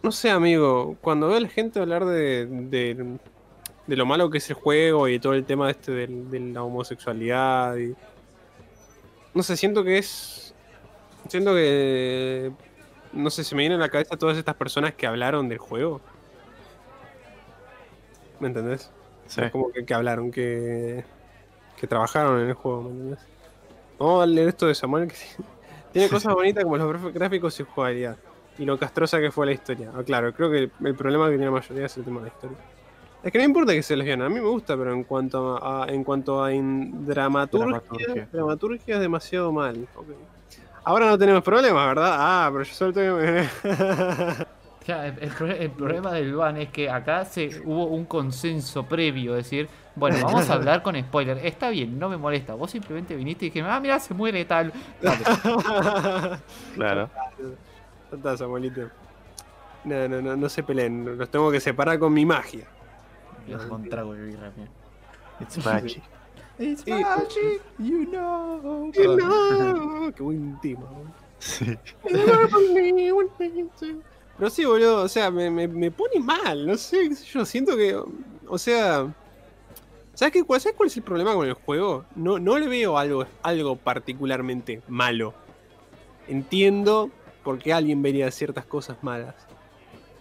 No sé, amigo. Cuando veo a la gente hablar de. de de lo malo que es el juego y todo el tema este del- de la homosexualidad. Y... No sé, siento que es. Siento que. No sé, se me vienen a la cabeza todas estas personas que hablaron del juego. ¿Me entendés? Sí. Es como que, que hablaron, que, que trabajaron en el juego. Vamos a leer esto de Samuel, que [laughs] tiene cosas bonitas como los gráficos y jugabilidad. Y lo castrosa que fue la historia. Ah, claro, creo que el, el problema que tiene la mayoría es el tema de la historia. Es que no importa que sea lesbiana, a mí me gusta, pero en cuanto a, en cuanto a in- dramaturgia, Dramaturgia. dramaturgia, es demasiado mal. Ahora no tenemos problemas, ¿verdad? Ah, pero yo solo tengo... [laughs] Ya, el, el pro- el problema del ban es que acá se hubo un consenso previo, decir, bueno, vamos a hablar con spoiler. Está bien, no me molesta. Vos simplemente viniste y dijiste, ah, mira, se muere tal. Dale. [laughs] Claro. Ya está, Samuelito. No, no, no, no se peleen. Los tengo que separar con mi magia. Dios, con trago de birra. It's magic. [laughs] It's magic, you know. No, [laughs] qué buen tema. Sí. Pero sí, boludo, o sea, me, me, me pone mal, no sé, yo siento que, o sea, ¿sabes, qué, cuál, ¿sabes cuál es el problema con el juego? No, no le veo algo, algo particularmente malo. Entiendo por qué alguien vería ciertas cosas malas.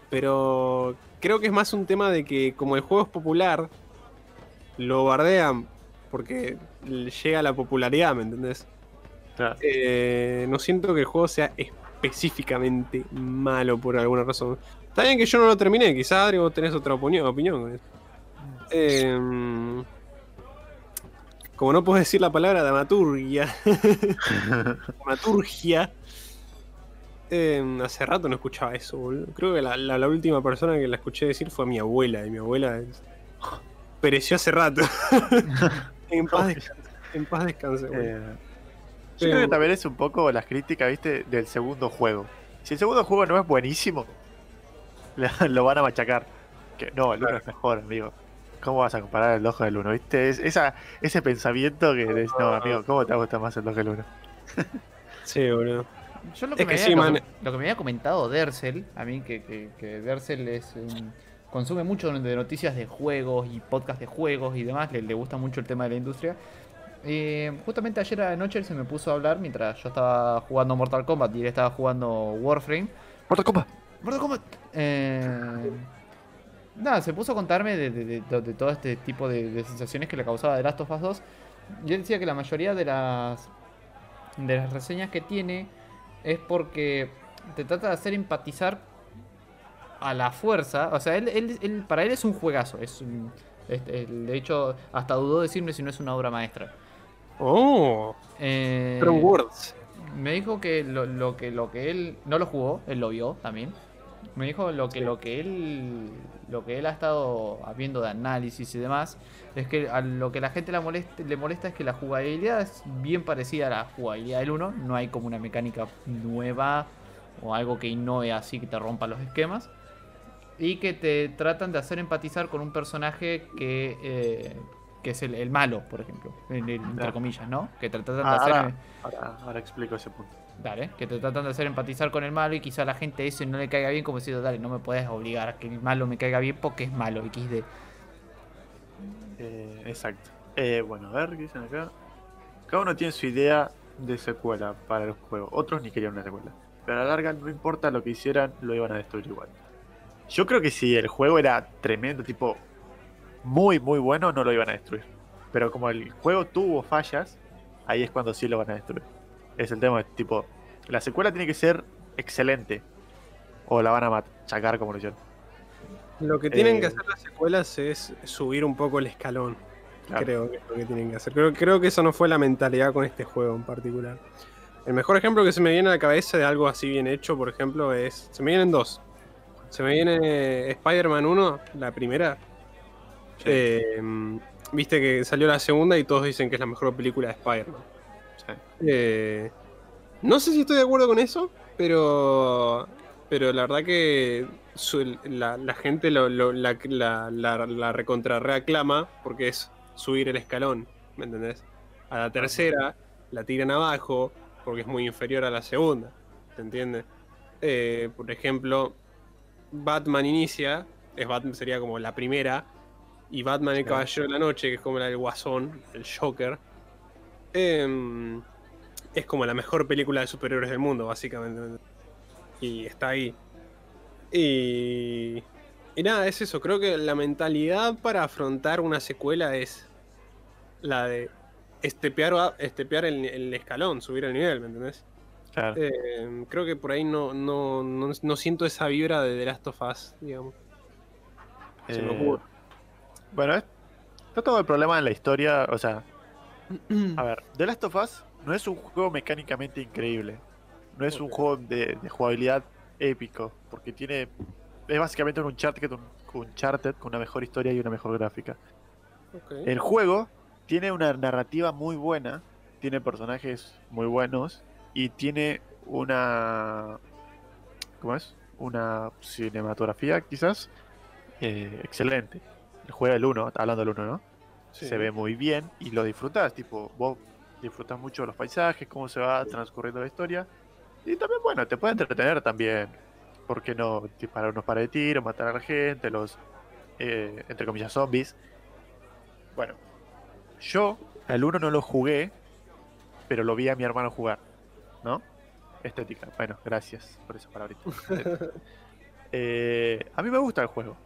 Pero creo que es más un tema de que como el juego es popular, lo bardean porque llega a la popularidad, ¿me entendés? Claro. Eh, no siento que el juego sea específicamente malo por alguna razón. Está bien que yo no lo terminé, quizás Adri vos tenés otra opinión. opinión con eso. Em, como no puedo decir la palabra dramaturgia, [laughs] dramaturgia. em, hace rato no escuchaba eso, boludo. Creo que la, la- la última persona que la escuché decir fue mi abuela, y mi abuela es- pereció hace rato. [laughs] en paz descanse. En paz descanse. Eh, yo creo que también es un poco las críticas, viste, del segundo juego. Si el segundo juego no es buenísimo, [laughs] lo van a machacar. Que no, el uno es mejor, amigo. ¿Cómo vas a comparar el 2 con el 1? ¿Viste? Es, esa, ese pensamiento que decís, no, amigo, ¿cómo te gusta más el 2 que el 1? Sí, boludo. Yo lo que, Es me que había, sí, lo, man. que, lo que me había comentado Dersel, a mí que, que, que Dersel es un- consume mucho de noticias de juegos y podcast de juegos y demás, le, le gusta mucho el tema de la industria. Eh, justamente ayer a la noche él se me puso a hablar mientras yo estaba jugando Mortal Kombat y él estaba jugando Warframe. ¡Mortal Kombat! Mortal Kombat. Eh, nada, se puso a contarme de, de- de- de todo este tipo de, sensaciones que le causaba The Last of Us 2. Y él decía que la mayoría de las de las reseñas que tiene es porque te trata de hacer empatizar a la fuerza. O sea, él, él- él- para él es un juegazo. Es un- es- él, de hecho, hasta dudó decirme si no es una obra maestra. Oh, Eh, Strong Words. me dijo que lo, lo que lo que él no lo jugó, él lo vio también. Me dijo lo que Sí. lo que él lo que él ha estado viendo de análisis y demás es que a lo que la gente le molesta, le molesta es que la jugabilidad es bien parecida a la jugabilidad del 1, no hay como una mecánica nueva o algo que innove así que te rompa los esquemas y que te tratan de hacer empatizar con un personaje que eh, que es el, el malo, por ejemplo, el- entre comillas, ¿no? Que tratan de Ah, hacer ahora, ahora, ahora explico ese punto. Dale, que te tratan de hacer empatizar con el malo y quizá a la gente ese no le caiga bien como diciendo, dale, no me puedes obligar a que el malo me caiga bien porque es malo, XD. Eh, exacto. Eh, bueno, a ver qué dicen acá. Cada uno tiene su idea de secuela para el juego. Otros ni querían una secuela. Pero a la larga, no importa lo que hicieran, lo iban a destruir igual. Yo creo que si el juego era tremendo, tipo muy, muy bueno, no lo iban a destruir. Pero como el juego tuvo fallas, ahí es cuando sí lo van a destruir. Es el tema, tipo, la secuela tiene que ser excelente. O la van a machacar como lo hicieron. Lo que tienen Eh, que hacer las secuelas es subir un poco el escalón. Claro. Creo que es lo que tienen que hacer. Creo, creo que eso no fue la mentalidad con este juego en particular. El mejor ejemplo que se me viene a la cabeza de algo así bien hecho, por ejemplo, es. Se me vienen dos. Se me viene Spider-Man 1, la primera. Eh, Viste que salió la segunda y todos dicen que es la mejor película de Spider-Man. Eh, no sé si estoy de acuerdo con eso, pero, pero la verdad que la, gente la, la, la, la recontra reaclama porque es subir el escalón, ¿me entendés? A la tercera la tiran abajo porque es muy inferior a la segunda, ¿te entiendes? Eh, por ejemplo, Batman inicia, es Batman sería como la primera, y Batman el. Caballero de la Noche, que es como la del Guasón, el Joker, em, es como la mejor película de superhéroes del mundo, básicamente. Y está ahí. Y, y nada, es eso. Creo que la mentalidad para afrontar una secuela es la de estepear, estepear el, el escalón, subir el nivel, ¿me entendés? Claro. Eh, creo que por ahí no, no, no, no siento esa vibra de The Last of Us, digamos. Se me Eh, ocurre. Bueno, es- está todo el problema en la historia. O sea, a ver, The Last of Us no es un juego mecánicamente increíble. No es un juego de, de jugabilidad épico. Porque tiene. Es básicamente un Uncharted, un Uncharted con una mejor historia y una mejor gráfica. El juego tiene una narrativa muy buena, tiene personajes muy buenos y tiene una. ¿Cómo es? Una cinematografía, quizás, eh, excelente. El juego del 1, hablando del 1, ¿no? Sí. Se ve muy bien y lo disfrutas. Tipo, vos disfrutas mucho de los paisajes, cómo se va transcurriendo la historia. Y también, bueno, te puede entretener también. ¿Por qué no disparar unos pares de tiro, matar a la gente, los, eh, entre comillas, zombies? Bueno, yo al 1 no lo jugué, pero lo vi a mi hermano jugar, ¿no? Estética. Bueno, gracias por esa palabrita. [laughs] Eh, a mí me gusta el juego,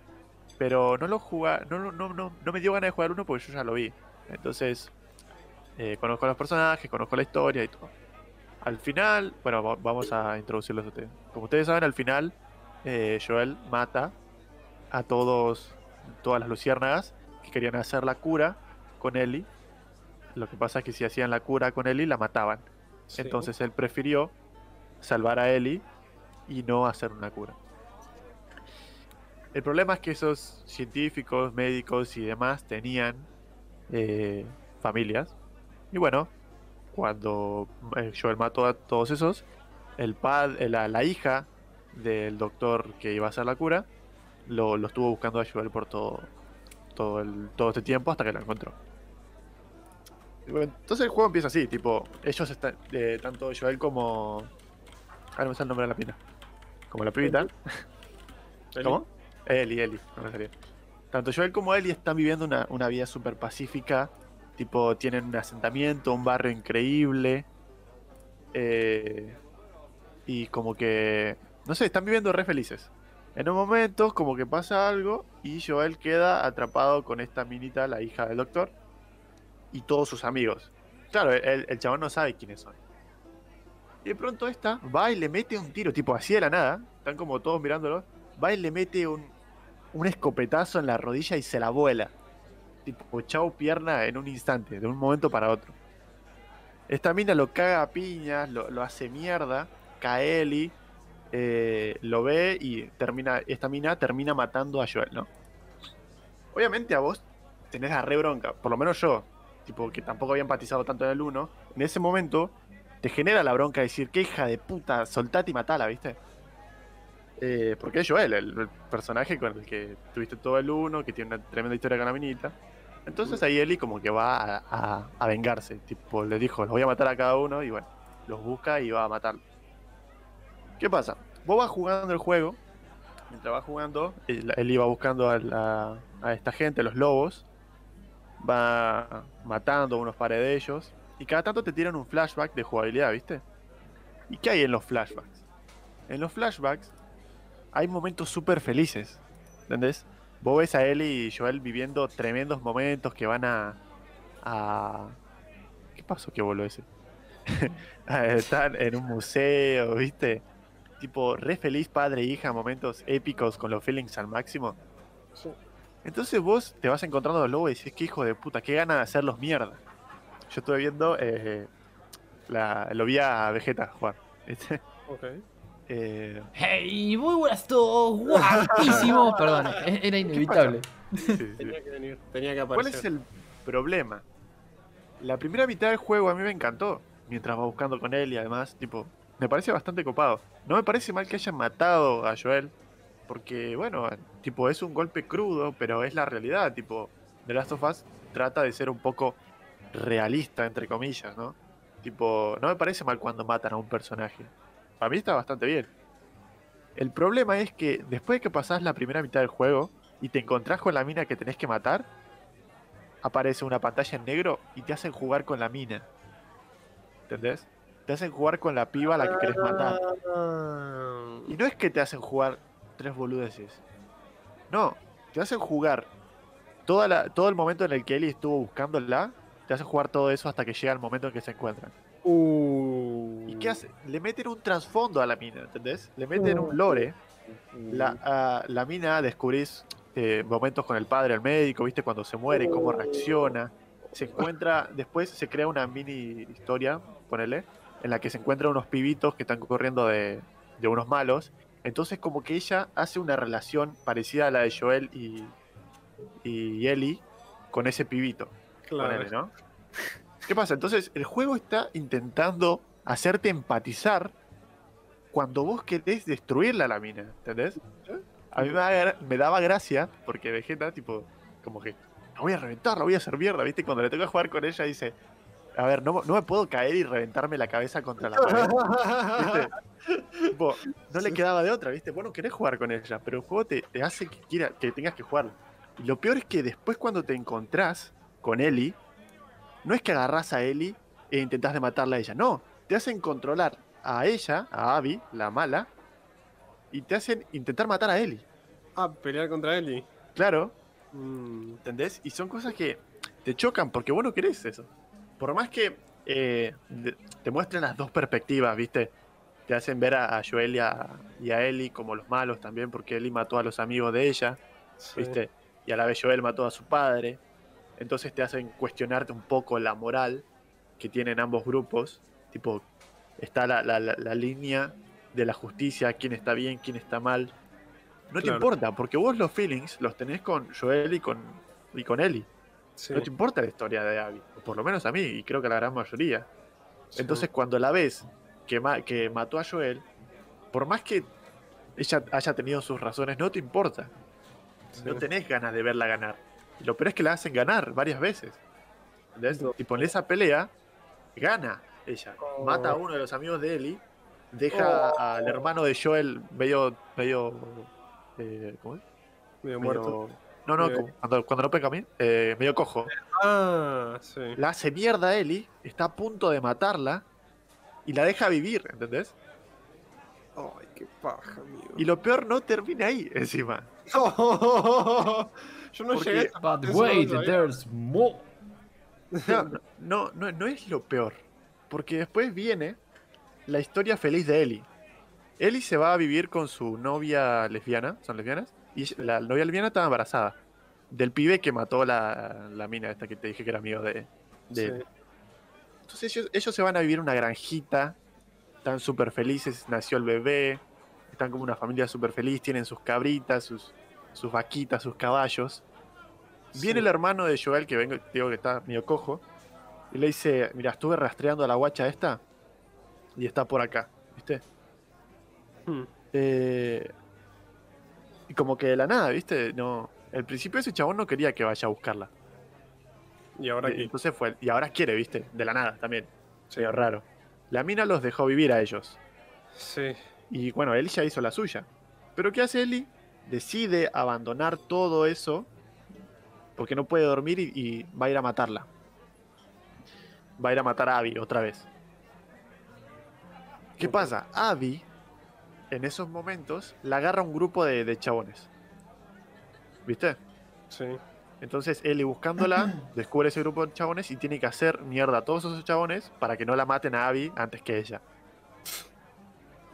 pero no lo jugué, no, no, no, no, me dio ganas de jugar uno porque yo ya lo vi. Entonces, eh, conozco a los personajes, conozco la historia y todo. Al final, bueno, va- vamos a introducirlos a ustedes. Como ustedes saben, al final, eh, Joel mata a todos, todas las luciérnagas que querían hacer la cura con Ellie. Lo que pasa es que si hacían la cura con Ellie, la mataban. Sí. Entonces él prefirió salvar a Ellie y no hacer una cura. El problema es que esos científicos, médicos y demás tenían eh, familias. Y bueno, cuando eh, Joel mató a todos esos, el pad, eh, la, la hija del doctor que iba a hacer la cura, lo, lo estuvo buscando a Joel por todo, todo, el, todo este tiempo hasta que lo encontró. Bueno, entonces el juego empieza así, tipo, ellos están, eh, tanto Joel como... Ah, no me sale el nombre de la pina. Como la pibita. ¿Cómo? Eli, Eli, no salía. Tanto Joel como Eli están viviendo una, una vida súper pacífica. Tipo, tienen un asentamiento, un barrio increíble. eh, y como que. No sé, están viviendo re felices. En un momento, como que pasa algo. Y Joel queda atrapado con esta minita, la hija del doctor. Y todos sus amigos. Claro, el, el chabón no sabe quiénes son. Y de pronto esta va y le mete un tiro, tipo así de la nada. Están como todos mirándolo. Va y le mete un, un escopetazo en la rodilla y se la vuela. Tipo, chau pierna en un instante, de un momento para otro. Esta mina lo caga a piñas, lo, lo hace mierda. Cae Eli, eh, lo ve y termina, esta mina termina matando a Joel, ¿no? Obviamente a vos tenés la re bronca, por lo menos yo, tipo que tampoco había empatizado tanto en el 1. En ese momento te genera la bronca de decir, qué hija de puta, soltate y matala, ¿viste? Eh, porque es Joel, el, el personaje con el que tuviste todo el 1, que tiene una tremenda historia con la minita. Entonces ahí Eli como que va a, a- a vengarse. Tipo, le dijo, los voy a matar a cada uno y bueno, los busca y va a matarlos. ¿Qué pasa? Vos vas jugando el juego. Mientras vas jugando, Eli va buscando a, la- a esta gente, los lobos. Va matando unos pares de ellos. Y cada tanto te tiran un flashback de jugabilidad, ¿viste? ¿Y qué hay en los flashbacks? En los flashbacks hay momentos súper felices. ¿Entendés? Vos ves a Ellie y Joel viviendo tremendos momentos que van a. a... ¿Qué pasó? ¿Qué boludo ese? [laughs] Ah, Están en un museo, ¿viste? Tipo, re feliz padre e hija, momentos épicos con los feelings al máximo. Sí. Entonces vos te vas encontrando a los lobos y decís, qué hijo de puta, qué gana de hacerlos mierda. Yo estuve viendo, eh, la, lo vi a Vegeta jugar. [laughs] ¿viste? Ok. Eh, ¡Hey! Muy buenas todos, guapísimo. [laughs] Perdón, e- era inevitable. sí, sí. Tenía que venir, tenía que ¿Cuál aparecer. es el problema? La primera mitad del juego a mí me encantó. Mientras va buscando con él y además, tipo, me parece bastante copado. No me parece mal que hayan matado a Joel. Porque, bueno, tipo, es un golpe crudo, pero es la realidad. Tipo, The Last of Us trata de ser un poco realista, entre comillas, ¿no? Tipo, no me parece mal cuando matan a un personaje. Para mí está bastante bien. El problema es que después de que pasás la primera mitad del juego, y te encontrás con la mina que tenés que matar, aparece una pantalla en negro y te hacen jugar con la mina. ¿Entendés? Te hacen jugar con la piba a la que querés matar. Y no es que te hacen jugar tres boludeces. No, te hacen jugar toda la, todo el momento en el que Ellie estuvo buscándola. Te hacen jugar todo eso hasta que llega el momento en que se encuentran. Uh. ¿Y qué hace? Le meten un trasfondo a la mina, ¿entendés? Le meten un lore. La, a la mina descubrís eh, momentos con el padre, el médico, ¿viste? Cuando se muere, cómo reacciona. Se encuentra, después se crea una mini historia, ponele, en la que se encuentran unos pibitos que están corriendo de, de unos malos. Entonces como que ella hace una relación parecida a la de Joel y, y Ellie con ese pibito. Claro. ponele, ¿no? ¿Qué pasa? Entonces el juego está intentando hacerte empatizar cuando vos querés destruirla la mina, ¿entendés? A mí me, daba gracia porque Vegeta, tipo, como que la voy a reventar, la voy a hacer mierda, ¿viste? Cuando le toca jugar con ella dice, a ver, no, no me puedo caer y reventarme la cabeza contra la pared. ¿viste? No le quedaba de otra, ¿viste? Vos no querés jugar con ella, pero el juego te, te hace que, quiera, que tengas que jugar. Y lo peor es que después cuando te encontrás con Ellie, no es que agarrás a Ellie e intentás de matarla a ella, no, te hacen controlar a ella, a Abby, la mala, y te hacen intentar matar a Ellie. Ah, pelear contra Ellie. Claro, Mm, ¿entendés? Y son cosas que te chocan porque vos no querés eso. Por más que eh, te muestren las dos perspectivas, ¿viste? Te hacen ver a, a Joel y a, y a Ellie como los malos también, porque Ellie mató a los amigos de ella, sí. ¿viste? Y a la vez Joel mató a su padre. Entonces te hacen cuestionarte un poco la moral que tienen ambos grupos. Tipo, está la, la- la- la línea de la justicia, quién está bien, quién está mal. No te importa, porque vos los feelings los tenés con Joel y con, y con Ellie. Sí, No te importa la historia de Abby, por lo menos a mí, y creo que a la gran mayoría. sí. Entonces cuando la ves que, ma- que mató a Joel, por más que ella haya tenido sus razones, no te importa. Sí. No tenés ganas de verla ganar. Y lo peor es que la hacen ganar varias veces. ¿Entendés? No. Tipo, en esa pelea, gana ella. Oh. Mata a uno de los amigos de Ellie, deja Oh. al hermano de Joel medio. medio. eh, ¿Cómo es? Medio Medio- muerto. No, no, cuando, cuando no pega bien, eh, medio cojo. Ah, sí. La hace mierda a Ellie, está a punto de matarla y la deja vivir, ¿entendés? Ay, qué paja, amigo. Y lo peor no termina ahí, encima. [laughs] Yo no Porque- llegué a But wait, there's more. No, no, no es lo peor. Porque después viene la historia feliz de Ellie. Ellie se va a vivir con su novia lesbiana, ¿son lesbianas? Y la novia lesbiana estaba embarazada. Del pibe que mató la, la mina esta que te dije que era amigo de, de Sí. Entonces ellos, ellos se van a vivir en una granjita, están súper felices, nació el bebé, están como una familia súper feliz, tienen sus cabritas, sus, sus vaquitas, sus caballos. Viene el hermano de Joel, que vengo, digo que está medio cojo, y le dice, mira, estuve rastreando a la guacha esta y está por acá, ¿viste? Hmm. Eh, y como que de la nada, ¿viste? No, al principio ese chabón no quería que vaya a buscarla. Y ahora Y que. Entonces fue, y ahora quiere, ¿viste? De la nada también. Sí. Medio raro. La mina los dejó vivir a ellos. Sí. Y bueno, Ellie ya hizo la suya. Pero ¿qué hace Ellie? Decide abandonar todo eso porque no puede dormir y, y va a ir a matarla. Va a ir a matar a Abby otra vez. ¿Qué pasa? Abby, en esos momentos, la agarra un grupo de, de chabones. ¿Viste? Sí. Entonces Ellie buscándola, [clears throat] descubre ese grupo de chabones y tiene que hacer mierda a todos esos chabones para que no la maten a Abby antes que ella.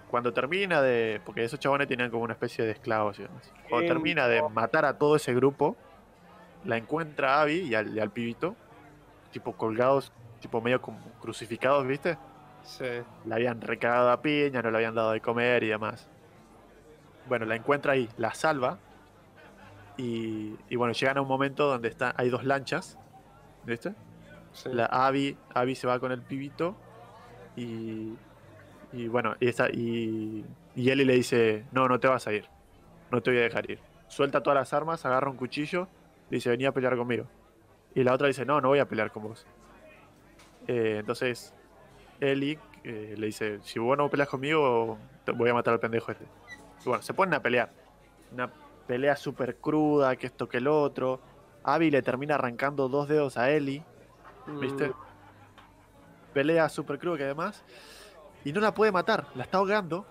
Cuando termina de. Porque esos chabones tenían como una especie de esclavos y demás. Cuando termina de matar a todo ese grupo, la encuentra a Abby y al, y al pibito, tipo colgados, tipo medio como crucificados, ¿viste? Sí. La habían recagado a piña, no le habían dado de comer y demás. Bueno, la encuentra ahí, la salva. Y, y bueno, llegan a un momento donde está, hay dos lanchas. ¿Viste? Sí. La Abby, Abby se va con el pibito. Y, y bueno, y, esa, y, y Ellie le dice: No, no te vas a ir. No te voy a dejar ir. Suelta todas las armas, agarra un cuchillo. Le dice: Venía a pelear conmigo. Y la otra dice: No, no voy a pelear con vos. Eh, entonces Ellie eh, le dice, si vos no peleas conmigo, te voy a matar al pendejo este. Y bueno, se ponen a pelear. Una pelea súper cruda, que esto que el otro. Abby le termina arrancando dos dedos a ¿viste? Mm, Pelea súper cruda que además. Y no la puede matar, la está ahogando.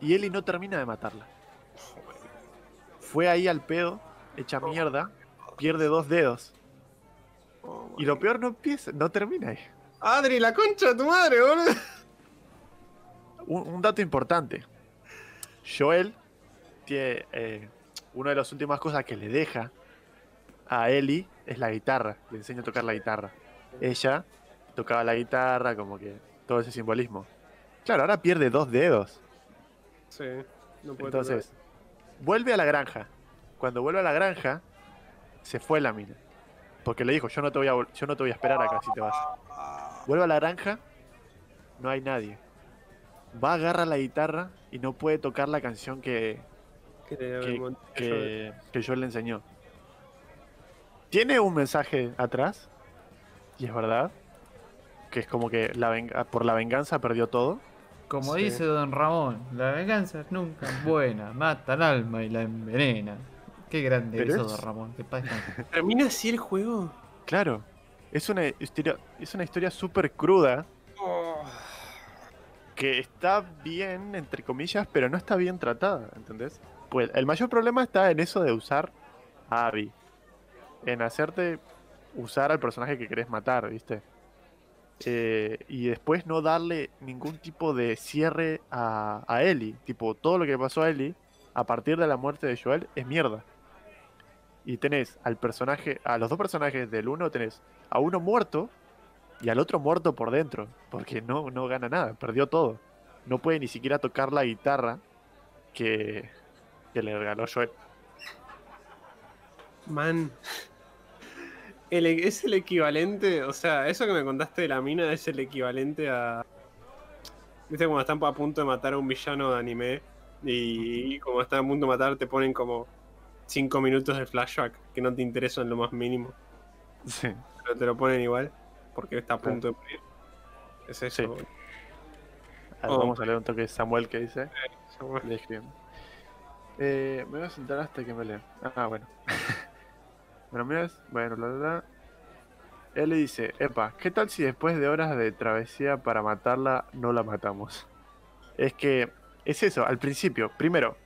Y Ellie no termina de matarla. Fue ahí al pedo, hecha mierda, pierde dos dedos. Y lo peor no empieza, no termina ahí. Adri, la concha de tu madre, boludo. Un, un dato importante. Joel tiene eh, una de las últimas cosas que le deja a Ellie es la guitarra. Le enseña a tocar la guitarra. Ella tocaba la guitarra, como que todo ese simbolismo. Claro, ahora pierde dos dedos. Sí, no puede Entonces, vuelve a la granja. Cuando vuelve a la granja, se fue la mina. Porque le dijo, yo no te voy a, yo no te voy a esperar acá si te vas. Vuelve a la granja, no hay nadie. Va, agarra la guitarra y no puede tocar la canción que, que, le- que, el- que, que yo le enseñó. Tiene un mensaje atrás, y es verdad, que es como que la venga- por la venganza perdió todo. Como Sí. dice Don Ramón, la venganza es nunca buena, [laughs] mata al alma y la envenena. Qué grande eso, es- Don Ramón. Que paz descanse. ¿Termina así el juego? Claro, es una historia, es una historia súper cruda, Oh, que está bien, entre comillas, pero no está bien tratada, ¿entendés? Pues el mayor problema está en eso de usar a Abby. En hacerte usar al personaje que querés matar, ¿viste? Eh, y después no darle ningún tipo de cierre a, a Ellie. Tipo, todo lo que pasó a Ellie a partir de la muerte de Joel es mierda. Y tenés al personaje, a los dos personajes del uno tenés a uno muerto y al otro muerto por dentro, porque no, no gana nada, perdió todo. No puede ni siquiera tocar la guitarra que, que le regaló Joel. man. E, es el equivalente, o sea, eso que me contaste de la mina es el equivalente a. Viste, cuando están a punto de matar a un villano de anime y como están a punto de matar, te ponen como 5 minutos de flashback que no te interesan lo más mínimo, Sí. pero te lo ponen igual porque está a punto de morir. Es eso. Sí. Oh. Vamos a leer un toque de Samuel que dice. Le escribiendo. Eh, me voy a sentar hasta que me lea. Ah, bueno. [laughs] bueno, miras. Bueno, bla, bla. Él le dice, Epa, ¿qué tal si después de horas de travesía para matarla no la matamos? Es que es eso, al principio, primero,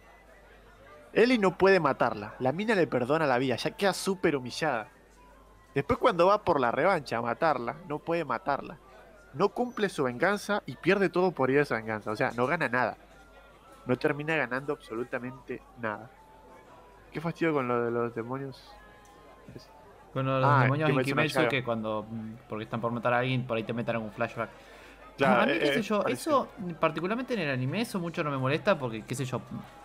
Ellie no puede matarla, la mina le perdona la vida, ya queda súper humillada. Después cuando va por la revancha a matarla, no puede matarla. No cumple su venganza y pierde todo por ir a esa venganza, o sea, no gana nada no termina ganando absolutamente nada. ¿Qué fastidio con lo de los demonios? Bueno, los Ah, demonios en Kimetsu que cuando. mm, porque están por matar a alguien, por ahí te meten en un flashback. Claro, a mí, eh, qué sé eh, yo, parecido. eso, particularmente en el anime, eso mucho no me molesta porque, qué sé yo,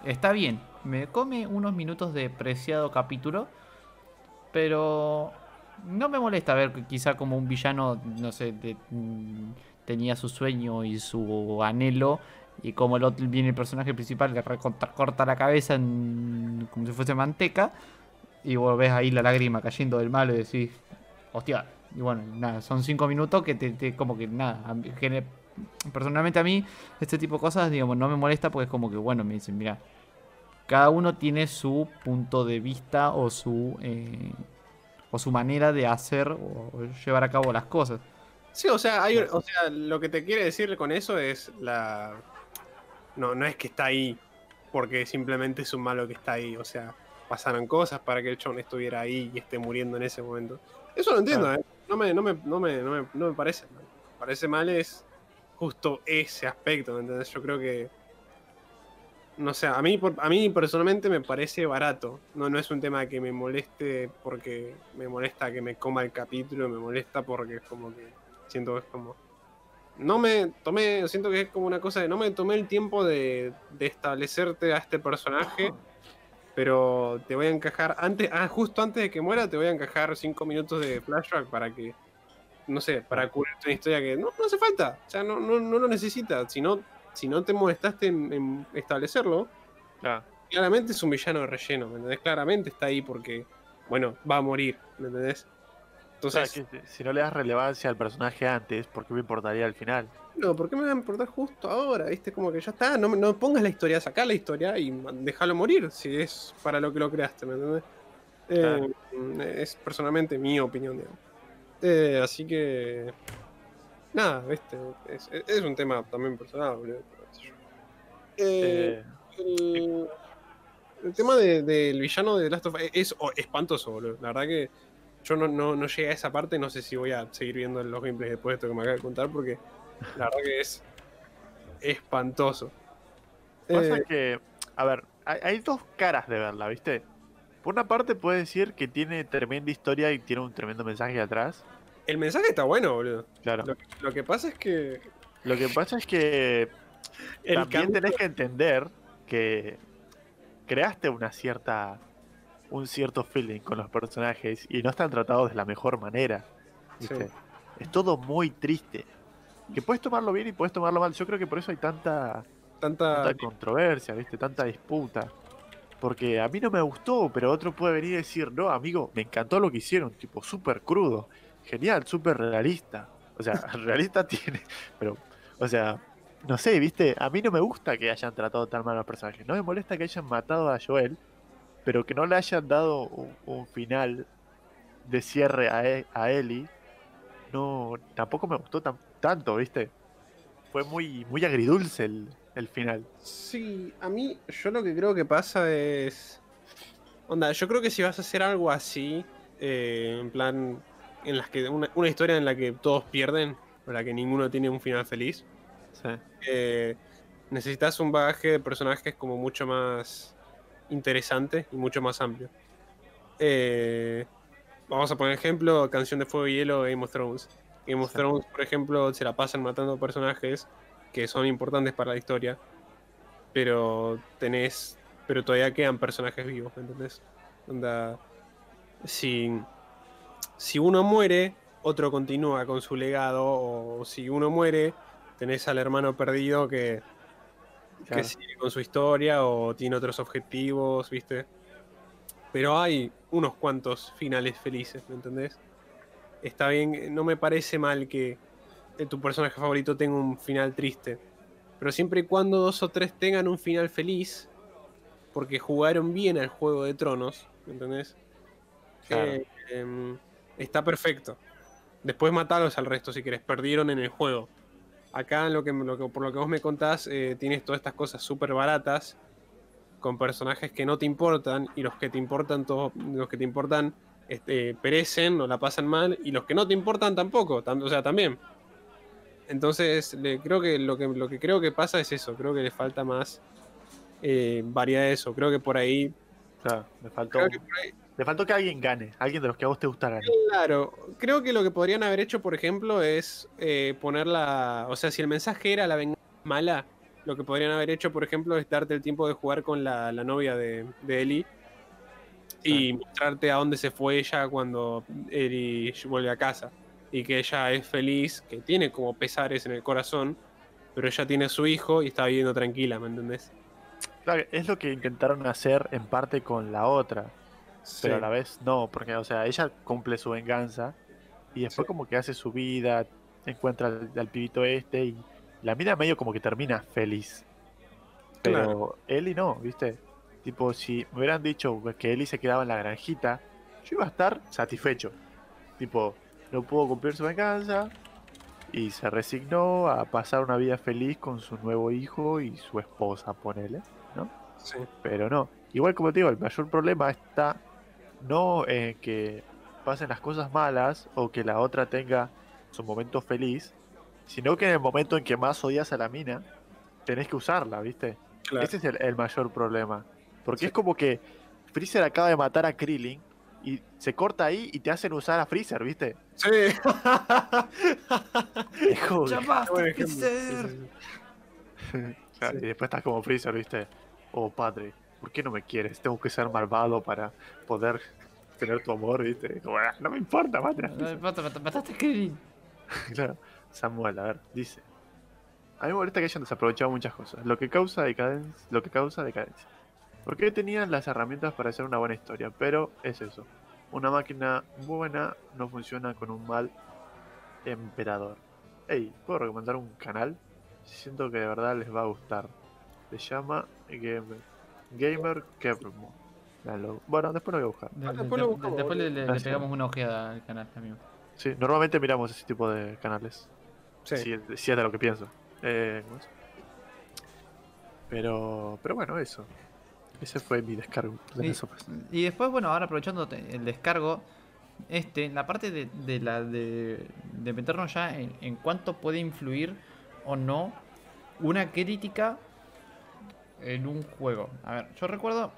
está bien, me come unos minutos de preciado capítulo, pero no me molesta ver que quizá como un villano, no sé, de- mm, tenía su sueño y su anhelo, y como el otro, viene el personaje principal, le recontra- corta la cabeza en- como si fuese manteca, y vos ves ahí la lágrima cayendo del malo y decís, hostia, y bueno, nada, son cinco minutos que te, te- como que nada, gene- personalmente a mí este tipo de cosas, digamos, no me molesta porque es como que, bueno, me dicen, mira, cada uno tiene su punto de vista o su eh, o su manera de hacer o llevar a cabo las cosas. Sí, o sea, hay, o sea, lo que te quiere decir con eso es la. No, no es que está ahí porque simplemente es un malo que está ahí. O sea, pasaron cosas para que el chon estuviera ahí y esté muriendo en ese momento. Eso lo entiendo, Claro. ¿eh? No me, no me, no me, no me, no me parece mal. Parece mal es justo ese aspecto, ¿me? Yo creo que. No sé, a mí, a mí personalmente me parece barato. No, no es un tema que me moleste porque me molesta que me coma el capítulo, me molesta porque es como que siento que es como. No me tomé, siento que es como una cosa de no me tomé el tiempo de, de establecerte a este personaje, pero te voy a encajar antes, ah, justo antes de que muera, te voy a encajar cinco minutos de flashback para que, no sé, para cubrirte una historia que no, no hace falta, o sea, no, no, no lo necesitas, si no, si no te molestaste en, en establecerlo, claramente es un villano de relleno, ¿me entendés? Claramente está ahí porque, bueno, va a morir, ¿me entendés? O sea, Entonces, que si no le das relevancia al personaje antes, ¿por qué me importaría al final? ¿Por qué me va a importar justo ahora? ¿Viste? Como que ya está, no, no pongas la historia, sacá la historia y déjalo morir si es para lo que lo creaste, ¿me entendés? Eh, es personalmente mi opinión, digamos. Eh, así que. Nada, ¿viste? Es, es un tema también personal, boludo. Eh, Eh, el, el tema de- del villano de Last of Us es oh, espantoso, boludo. La verdad que yo no, no, no llegué a esa parte. No sé si voy a seguir viendo los gameplays después de esto que me acaba de contar, porque la verdad que es espantoso. Pasa Eh, que, a ver, hay, hay dos caras de verla, ¿viste? Por una parte puedes decir que tiene tremenda historia y tiene un tremendo mensaje atrás. el mensaje está bueno, boludo. Claro. Lo, lo que pasa es que Lo que pasa es que el también cambio- tenés que entender que creaste una cierta un cierto feeling con los personajes y no están tratados de la mejor manera. ¿viste? Sí. Es todo muy triste. Que puedes tomarlo bien y puedes tomarlo mal. Yo creo que por eso hay tanta, tanta tanta controversia, ¿viste? Tanta disputa. Porque a mí no me gustó, pero otro puede venir y decir, no, amigo, me encantó lo que hicieron, tipo, súper crudo, genial, súper realista. O sea, [laughs] realista tiene, pero, o sea, no sé, ¿viste? A mí no me gusta que hayan tratado tan mal a los personajes. No me molesta que hayan matado a Joel, pero que no le hayan dado un, un final de cierre a, E- a Ellie. No, tampoco me gustó tan- tanto, ¿viste? Fue muy, muy agridulce el, el final. Sí, a mí, yo lo que creo que pasa es. Onda, yo creo que si vas a hacer algo así, eh, en plan, en las que una, una historia en la que todos pierden, o la que ninguno tiene un final feliz, Sí. eh, necesitas un bagaje de personajes como mucho más interesante y mucho más amplio. Eh, vamos a poner ejemplo, Canción de Fuego y Hielo, Game of Thrones. Game of. Thrones, por ejemplo, se la pasan matando personajes que son importantes para la historia, pero tenés, pero todavía quedan personajes vivos, ¿me entendés? Onda, si, si uno muere, otro continúa con su legado, o si uno muere, tenés al hermano perdido que, que sigue con su historia o tiene otros objetivos, ¿viste? Pero hay unos cuantos finales felices, ¿me entendés? Está bien, no me parece mal que tu personaje favorito tenga un final triste. Pero siempre y cuando dos o tres tengan un final feliz, porque jugaron bien al juego de tronos, ¿me entendés? Claro. Eh, em, está perfecto. Después matalos al resto si querés, perdieron en el juego. Acá, lo que, lo que- por lo que vos me contás, eh, tienes todas estas cosas súper baratas, con personajes que no te importan, y los que te importan, todos, los que te importan, este, perecen o la pasan mal, y los que no te importan tampoco, tam- o sea, también. Entonces, le, creo que lo, que lo que creo que pasa es eso, creo que le falta más eh, variedad de eso, creo que por ahí... Claro, me faltó, Creo que por ahí le faltó que alguien gane, alguien de los que a vos te gusta gane. Claro, creo que lo que podrían haber hecho, por ejemplo, es eh, ponerla. O sea, si el mensaje era la venganza mala, lo que podrían haber hecho, por ejemplo, es darte el tiempo de jugar con la, la novia de, de Ellie y mostrarte a dónde se fue ella cuando Ellie vuelve a casa. Y que ella es feliz, que tiene como pesares en el corazón, pero ella tiene a su hijo y está viviendo tranquila, ¿me entendés? Claro, es lo que intentaron hacer en parte con la otra, pero a la vez no, porque, o sea, ella cumple su venganza y después Sí. como que hace su vida, encuentra al, al pibito este y la mina medio como que termina feliz. Pero Claro. Ellie no, ¿viste? Tipo, si me hubieran dicho que Ellie se quedaba en la granjita, yo iba a estar satisfecho. Tipo, no pudo cumplir su venganza y se resignó a pasar una vida feliz con su nuevo hijo y su esposa, ponele. Sí. Pero no. Igual como te digo, el mayor problema está no en que pasen las cosas malas o que la otra tenga su momento feliz, sino que en el momento en que más odias a la mina, tenés que usarla, ¿viste? Claro. Ese es el, el mayor problema. Porque Sí. es como que Freezer acaba de matar a Krillin y se corta ahí y te hacen usar a Freezer, ¿viste? Sí. [laughs] [laughs] Claro, Sí. Y después estás como Freezer, ¿viste? Oh, padre, ¿por qué no me quieres? Tengo que ser malvado para poder tener tu amor, ¿viste? Como, "Ah, no me importa. Mata- mata- Mataste a Krillin. [laughs] claro. Samuel, a ver, dice. A mí me molesta que hayan desaprovechado muchas cosas, lo que causa decadencia, lo que causa decadencia. Porque tenían las herramientas para hacer una buena historia, pero es eso. Una máquina buena no funciona con un mal emperador. hey, puedo recomendar un canal. Siento que de verdad les va a gustar. Se llama Gamer, Gamer Kevmo. Bueno, después lo voy a buscar. De- Ah, de- después lo después le, pegamos una ojeada al canal, amigo. Sí, normalmente miramos ese tipo de canales. Sí. Si, es- si es de lo que pienso. Eh. Pero, pero bueno, eso. Ese fue mi descargo de Y, y después, bueno, ahora aprovechando el descargo, este, la parte de, de la de, de meternos ya en, en cuánto puede influir o no una crítica en un juego. A ver, yo recuerdo.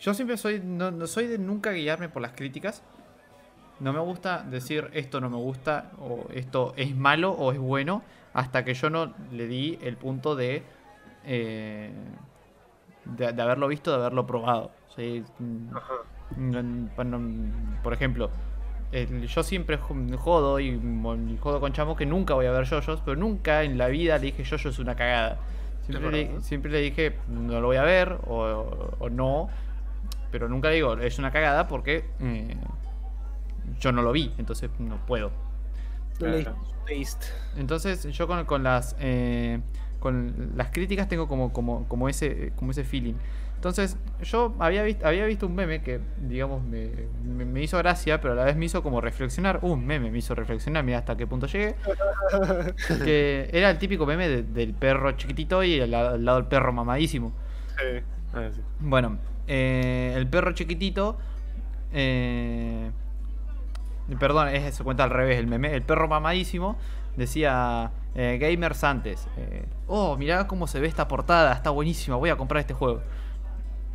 Yo siempre soy. No, no soy de nunca guiarme por las críticas. No me gusta decir esto no me gusta, o esto es malo o es bueno, hasta que yo no le di el punto de. eh, de, de haberlo visto, de haberlo probado. Sí, mm, mm, mm, por ejemplo, el- yo siempre jo- jodo y, y jodo con chamos que nunca voy a ver yoyos, pero nunca en la vida le dije yoyo es una cagada. Siempre, le, siempre le dije no lo voy a ver o, o no, pero nunca digo es una cagada porque eh, yo no lo vi, entonces no puedo. Entonces yo con, con las eh, con las críticas tengo como, como, como ese como ese feeling. Entonces yo había visto, había visto un meme que digamos me, me- me hizo gracia, pero a la vez me hizo como reflexionar. Uh, un meme me hizo reflexionar, mira hasta qué punto llegué. [laughs] que era el típico meme de- del perro chiquitito y al, al lado el perro mamadísimo. Sí. Sí. Bueno, eh, el perro chiquitito. eh, perdón, es, se cuenta al revés el meme. El perro mamadísimo decía eh, gamers antes. eh, oh, mirá cómo se ve esta portada, está buenísima, voy a comprar este juego.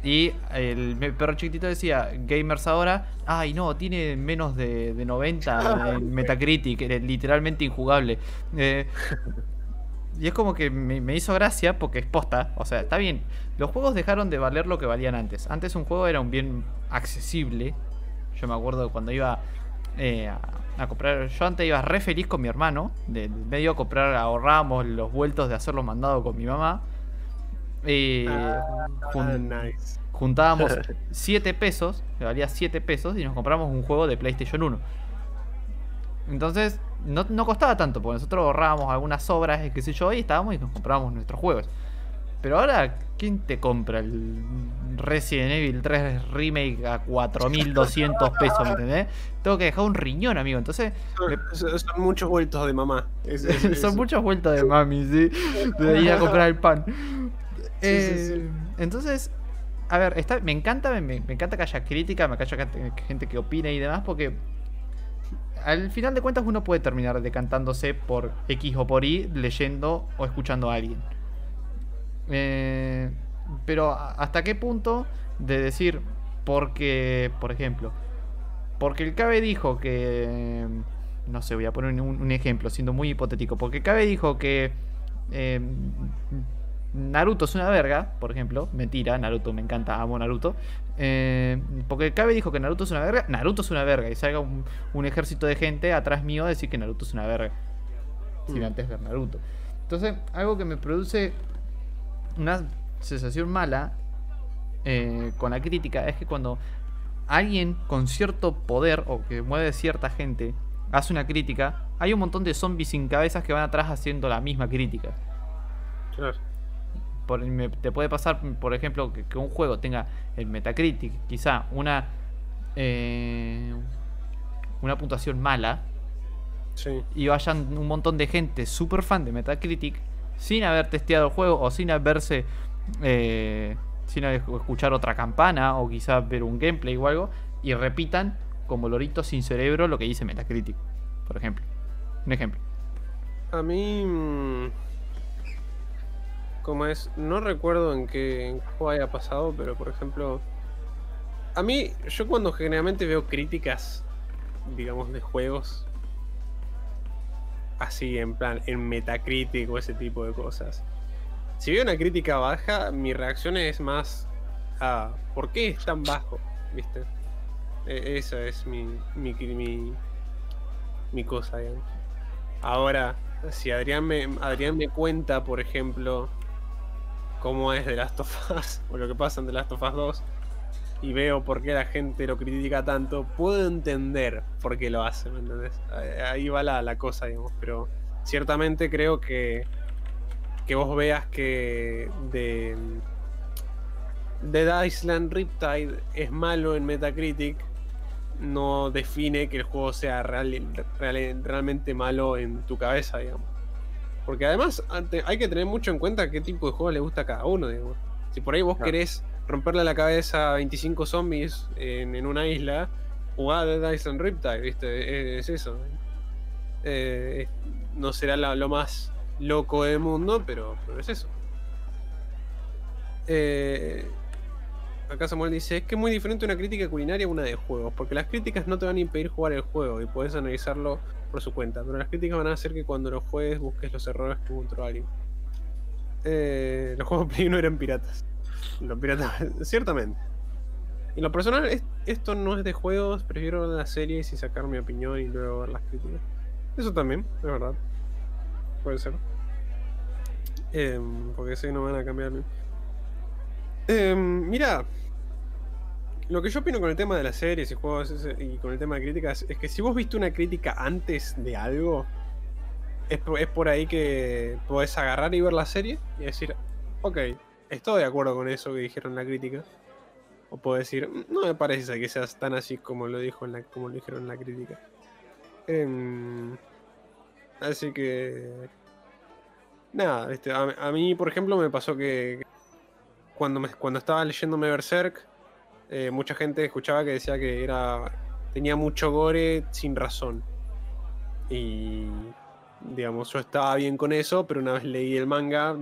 Y el perro chiquitito decía gamers ahora. Ay, no, tiene menos de, de 90 en [laughs] Metacritic, era literalmente injugable. Eh, y es como que me, me hizo gracia porque es posta. O sea, está bien. Los juegos dejaron de valer lo que valían antes. Antes un juego era un bien accesible. Yo me acuerdo cuando iba eh, a, a comprar. Yo antes iba re feliz con mi hermano. De, medio a comprar, ahorrábamos los vueltos de hacer los mandados con mi mamá. Eh, Ah, jun- nice. juntábamos [laughs] 7 pesos, que valía 7 pesos, y nos compramos un juego de PlayStation 1. Entonces, no, no costaba tanto, porque nosotros ahorrábamos algunas obras, y qué sé yo, y estábamos y nos comprábamos nuestros juegos. Pero ahora, ¿quién te compra el Resident Evil 3 Remake a 4200 pesos, ¿me entendés? Tengo que dejar un riñón, amigo. Entonces, me- Son, muchos vueltos de mamá. Es- es- [laughs] es- son muchas vueltas de mami, ¿sí? De ir a comprar el pan. Sí, sí, Eh, sí. Entonces, a ver, está, me encanta, me, me encanta que haya crítica, me encanta que haya gente que opine y demás, porque al final de cuentas uno puede terminar decantándose por X o por Y, leyendo o escuchando a alguien. Eh, pero hasta qué punto de decir, porque, por ejemplo, porque el Cabe dijo que. No sé, voy a poner un, un ejemplo, siendo muy hipotético. Porque Cabe dijo que. eh, Naruto es una verga, por ejemplo. Mentira, Naruto me encanta, amo Naruto. Eh, porque Cabe dijo que Naruto es una verga. Naruto es una verga. Y salga un, un ejército de gente atrás mío a decir que Naruto es una verga. Sin Mm. antes ver Naruto. Entonces, algo que me produce una sensación mala eh, con la crítica es que cuando alguien con cierto poder o que mueve cierta gente hace una crítica, hay un montón de zombies sin cabezas que van atrás haciendo la misma crítica. Claro. Por- me- te puede pasar, por ejemplo, que, que un juego tenga el Metacritic, quizá una eh, una puntuación mala Sí. y vayan un montón de gente super fan de Metacritic sin haber testeado el juego o sin haberse eh, sin escuchar otra campana o quizás ver un gameplay o algo y repitan como loritos sin cerebro lo que dice Metacritic, por ejemplo. Un ejemplo. A mí. mm, Como es. No recuerdo en qué juego haya pasado, pero por ejemplo. A mí, yo cuando generalmente veo críticas, digamos, de juegos. Así, en plan, en Metacritic ese tipo de cosas. Si veo una crítica baja, mi reacción es más a ¿por qué es tan bajo? ¿Viste? E- esa es mi, mi, mi, cosa. Ahora, si Adrián me, Adrián me cuenta, por ejemplo, cómo es The Last of Us [laughs] o lo que pasa en The Last of Us 2, y veo por qué la gente lo critica tanto, puedo entender por qué lo hace, ¿me entendés? Ahí va la, la cosa, digamos, pero ciertamente creo que que vos veas que de Dead Island Riptide es malo en Metacritic no define que el juego sea real, real- realmente malo en tu cabeza, digamos. Porque además hay que tener mucho en cuenta qué tipo de juego le gusta a cada uno, digamos. Si por ahí vos Claro. querés romperle la cabeza a 25 zombies en, una isla, jugá Dead Island Riptide, ¿viste? Es, es eso. Eh, no será lo más loco del mundo, pero, es eso. Eh, acá Samuel dice, es que es muy diferente una crítica culinaria a una de juegos, porque las críticas no te van a impedir jugar el juego y puedes analizarlo por su cuenta, pero las críticas van a hacer que cuando lo juegues busques los errores que encontró alguien. Eh, los juegos Play no eran piratas. Los piratas, [laughs] ciertamente. Y lo personal, es- esto no es de juegos, prefiero ver las series y sacar mi opinión y luego ver las críticas. Eso también, es verdad. Puede ser. Em, porque sé no van a cambiar. Em, mira, lo que yo opino con el tema de las series y juegos y con el tema de críticas es que si vos viste una crítica antes de algo, es, es por ahí que podés agarrar y ver la serie y decir, ok, estoy de acuerdo con eso que dijeron la crítica. O puedo decir, "Mm, no me parece que seas tan así como lo dijo en la, como dijeron en la crítica. Em, así que. Nada, este, a, mí, por ejemplo, me pasó que cuando, me, cuando estaba leyéndome Berserk, eh, mucha gente escuchaba que decía que era tenía mucho gore sin razón. Y digamos, yo estaba bien con eso, pero una vez leí el manga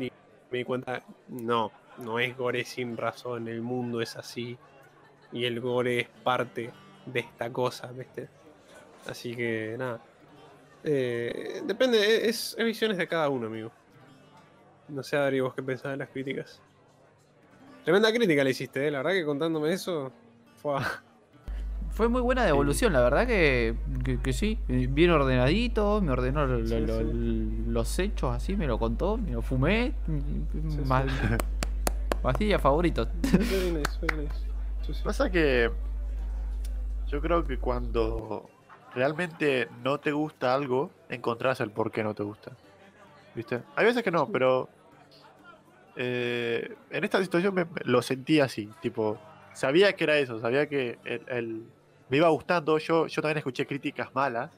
me di cuenta, no, no es gore sin razón, el mundo es así. Y el gore es parte de esta cosa, ¿viste? Así que nada. Eh, depende, es, es visiones de cada uno, amigo. No sé, Adri, vos qué pensás de las críticas. Tremenda crítica le hiciste, ¿eh? La verdad que contándome eso. Fue Fue muy buena devolución, la verdad que, que, que sí. eh, Bien ordenadito, me ordenó lo- lo- Sí, lo- sí. los hechos así, me lo contó, me lo fumé. Sí, Mal. Pastilla favorito. Pasa que yo creo que cuando realmente no te gusta algo, encontrás el por qué no te gusta. ¿Viste? Hay veces que no, pero eh, en esta situación me- me- lo sentí así, tipo, sabía que era eso, sabía que el, el- me iba gustando, yo, yo también escuché críticas malas,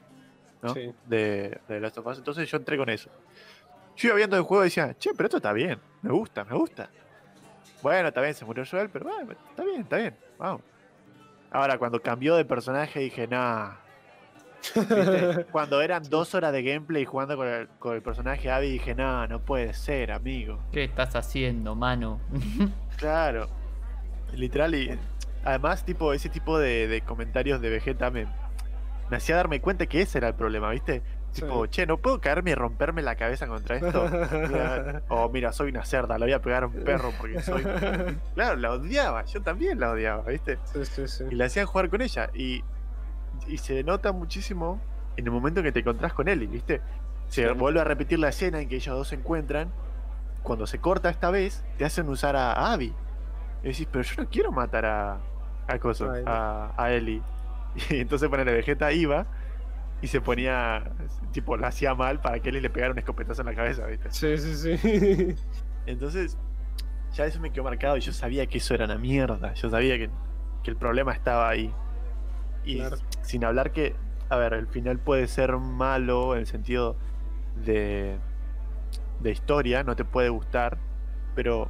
¿no? Sí. De, de Last of Us, entonces yo entré con eso. Yo iba viendo el juego y decía, che, pero esto está bien, me gusta, me gusta. Bueno, está bien, se murió Joel, pero bueno, está bien, está bien, vamos. Ahora, cuando cambió de personaje dije, nah. ¿Viste? [laughs] Cuando eran dos horas de gameplay jugando con el, con el personaje Abby dije, nah, no puede ser, amigo. ¿Qué estás haciendo, mano? [laughs] Claro. Literal, y además, tipo, ese tipo de, de comentarios de Vegeta me, me hacía darme cuenta que ese era el problema, ¿viste? Tipo, Sí. che, no puedo caerme y romperme la cabeza contra esto. [laughs] O mira, soy una cerda, le voy a pegar a un perro porque soy. [laughs] Claro, la odiaba, yo también la odiaba, ¿viste? sí, sí, sí. Y la hacían jugar con ella. Y, y se nota muchísimo en el momento que te encontrás con Ellie, ¿viste? Se Sí. vuelve a repetir la escena en que ellos dos se encuentran. Cuando se corta esta vez, te hacen usar a, a Abby. Y decís, pero yo no quiero matar a. a Coso, a, a Ellie. [laughs] Y entonces pone la Vegeta iba y se ponía. Tipo, la hacía mal para que Ellie le pegara un escopetazo en la cabeza, ¿viste? Sí, sí, sí. [laughs] Entonces, ya eso me quedó marcado y yo sabía que eso era una mierda. Yo sabía que, que el problema estaba ahí. Y Claro. sin hablar que, a ver, el final puede ser malo en el sentido de, de historia, no te puede gustar, pero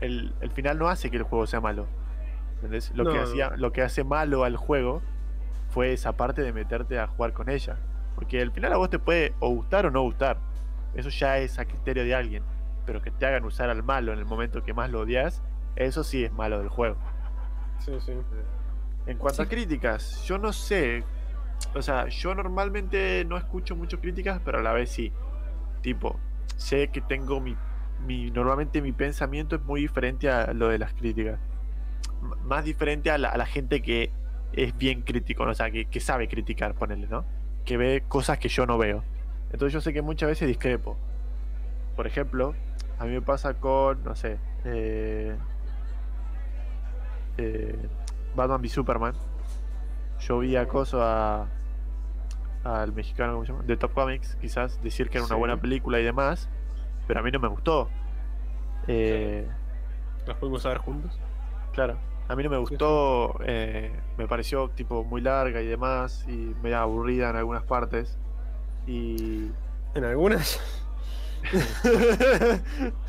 el, el final no hace que el juego sea malo. ¿Entendés? Lo, No, que no. hacía, lo que hace malo al juego fue esa parte de meterte a jugar con ella. Porque el final a vos te puede o gustar o no gustar. Eso ya es a criterio de alguien. Pero que te hagan usar al malo en el momento que más lo odias, eso sí es malo del juego. Sí, sí. En cuanto a críticas, yo no sé. O sea, yo normalmente no escucho mucho críticas, pero a la vez sí. Tipo, sé que tengo mi. mi normalmente mi pensamiento es muy diferente a lo de las críticas. Más diferente a la, a la gente que es bien crítico, ¿no? o sea, que, que sabe criticar, ponerle, ¿no? Que ve cosas que yo no veo. Entonces yo sé que muchas veces discrepo. Por ejemplo, a mí me pasa con, no sé, eh, eh, Batman v Superman, yo vi acoso a al mexicano, ¿cómo se llama? De Top Comics, quizás, decir que era una Sí. buena película y demás, pero a mí no me gustó. Eh, ¿Las podemos ver juntos? Claro, a mí no me gustó, eh, me pareció tipo muy larga y demás, y medio aburrida en algunas partes. Y En algunas. [laughs]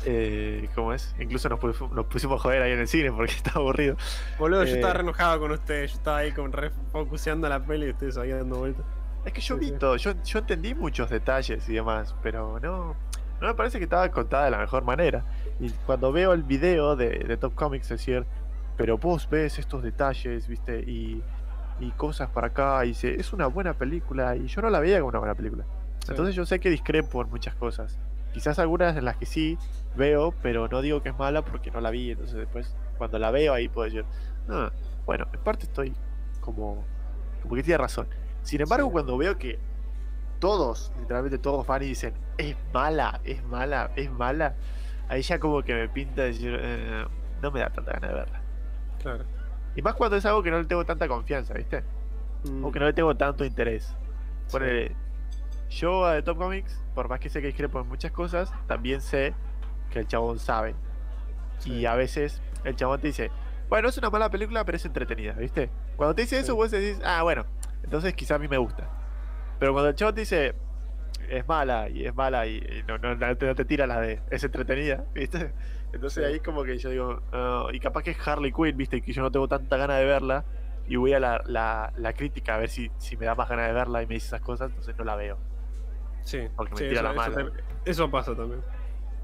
eh, ¿cómo es? Incluso nos, pusimos- nos pusimos a joder ahí en el cine porque [laughs] estaba aburrido. Boludo, yo Eh. estaba re enojado con ustedes. Yo estaba ahí con re focuseando la peli y ustedes ahí dando vueltas. Es que yo Sí, vi sí. todo, yo, yo entendí muchos detalles y demás, pero no, no me parece que estaba contada de la mejor manera. Y cuando veo el video de, de Top Comics, es decir, pero vos ves estos detalles, viste, y, y cosas para acá, y dice, es una buena película, y yo no la veía como una buena película. Sí. Entonces yo sé que discrepo en muchas cosas. Quizás algunas en las que sí veo, pero no digo que es mala porque no la vi, entonces después cuando la veo ahí puedo decir, "Ah, bueno, en parte estoy como, como que tiene razón. Sin embargo, Sí. cuando veo que todos, literalmente todos van y dicen, es mala, es mala, es mala, ahí ya como que me pinta decir, "Eh, no me da tanta ganas de verla. Claro. Y más cuando es algo que no le tengo tanta confianza, ¿viste? Mm, O que no le tengo tanto interés. sí. Ponele, yo a The Top Comics, por más que sé que discrepo en muchas cosas, también sé que el chabón sabe. Sí. Y a veces el chabón te dice, bueno, es una mala película, pero es entretenida, ¿viste? Cuando te dice Sí. eso, vos decís, ah, bueno, entonces quizá a mí me gusta. Pero cuando el chabón te dice, es mala, y es mala, y, y no, no, no te, no te tira la de, es entretenida, ¿viste? Entonces Sí. ahí como que yo digo, "Ah", y capaz que es Harley Quinn, ¿viste? Que yo no tengo tanta ganas de verla, y voy a la, la, la crítica a ver si, si me da más ganas de verla y me dice esas cosas, entonces no la veo. Sí. Porque me sí, tira eso, la mala. eso pasa también.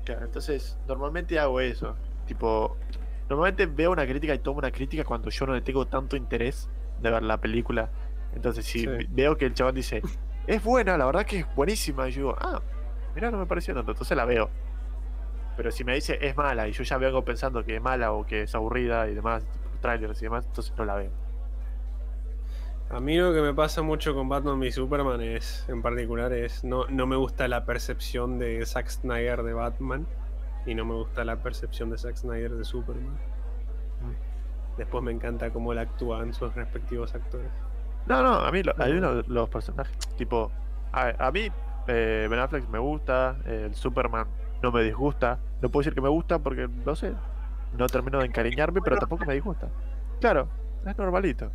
Claro, entonces normalmente hago eso. Tipo, normalmente veo una crítica y tomo una crítica cuando yo no le tengo tanto interés de ver la película. Entonces, si Sí. veo que el chabón dice, es buena, la verdad que es buenísima, y yo digo, ah, mira, no me pareció tanto, entonces la veo. Pero si me dice es mala y yo ya vengo pensando que es mala o que es aburrida y demás, trailers y demás, entonces no la veo. A mí lo que me pasa mucho con Batman y Superman es, en particular, es no, no me gusta la percepción de Zack Snyder de Batman y no me gusta la percepción de Zack Snyder de Superman. Después me encanta cómo él actúa en sus respectivos actores. No, no, a mí, lo- a mí los personajes, tipo, a, a mí eh, Ben Affleck me gusta, el Superman no me disgusta, no puedo decir que me gusta porque, no sé, no termino de encariñarme, pero tampoco me disgusta. Claro, es normalito.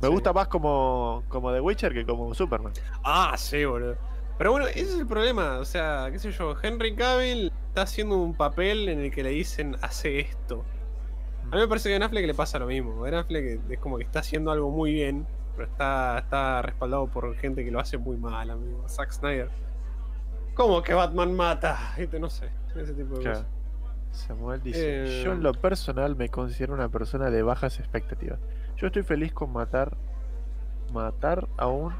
Me Sí. gusta más como, como The Witcher que como Superman. Ah, sí, boludo. Pero bueno, ese es el problema. O sea, qué sé yo, Henry Cavill está haciendo un papel en el que le dicen hace esto. A mí me parece que a Ben Affleck le pasa lo mismo. Ben Affleck es como que está haciendo algo muy bien, pero está, está respaldado por gente que lo hace muy mal, amigo. Zack Snyder. ¿Cómo que Batman mata? Viste, No sé, ese tipo de Claro. cosas. Samuel dice, Eh, yo en lo personal me considero una persona de bajas expectativas. Yo estoy feliz con matar matar a un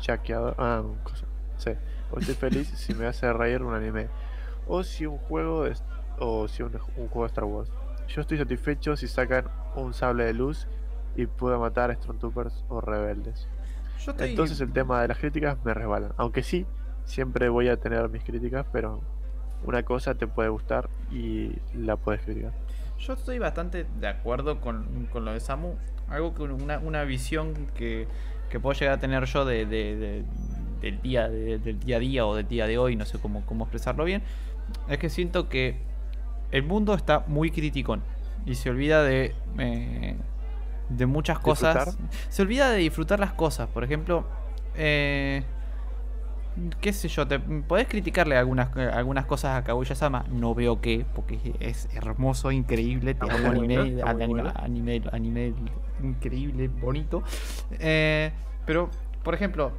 chaqueador. Ah, un cosa. Sí. O estoy feliz si me hace reír un anime. O si un juego de, o si un, un juego de Star Wars. Yo estoy satisfecho si sacan un sable de luz y puedo matar a Stormtroopers o rebeldes. Yo estoy, Entonces el tema de las críticas me resbalan. Aunque sí, siempre voy a tener mis críticas, pero una cosa te puede gustar y la puedes criticar. yo estoy bastante de acuerdo con, con lo de Samu. Algo que una, una visión que, que puedo llegar a tener yo de, de- de- del, día, de- del día a día o del día de hoy, no sé cómo, cómo expresarlo bien, es que siento que el mundo está muy criticón y se olvida de, eh, de muchas cosas. ¿Disfrutar? Se olvida de disfrutar las cosas. Por ejemplo, eh, qué sé yo, te, podés criticarle algunas, algunas cosas a Kaguya-sama. No veo qué, porque es hermoso, increíble. Te amo anime, anime, anime, anime increíble, bonito. Eh, pero, por ejemplo,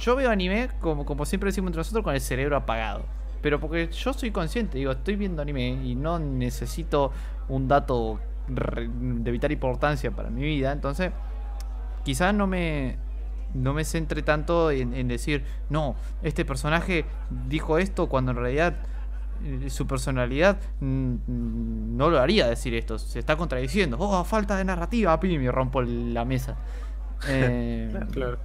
yo veo anime, como, como siempre decimos entre nosotros, con el cerebro apagado. Pero porque yo soy consciente, digo, estoy viendo anime y no necesito un dato de vital importancia para mi vida. Entonces, quizás no me, no me centre tanto en, en decir, no, este personaje dijo esto cuando en realidad eh, su personalidad mm, mm, no lo haría decir esto. Se está contradiciendo. Oh, falta de narrativa, pim, y rompo la mesa. [laughs] Eh, Claro.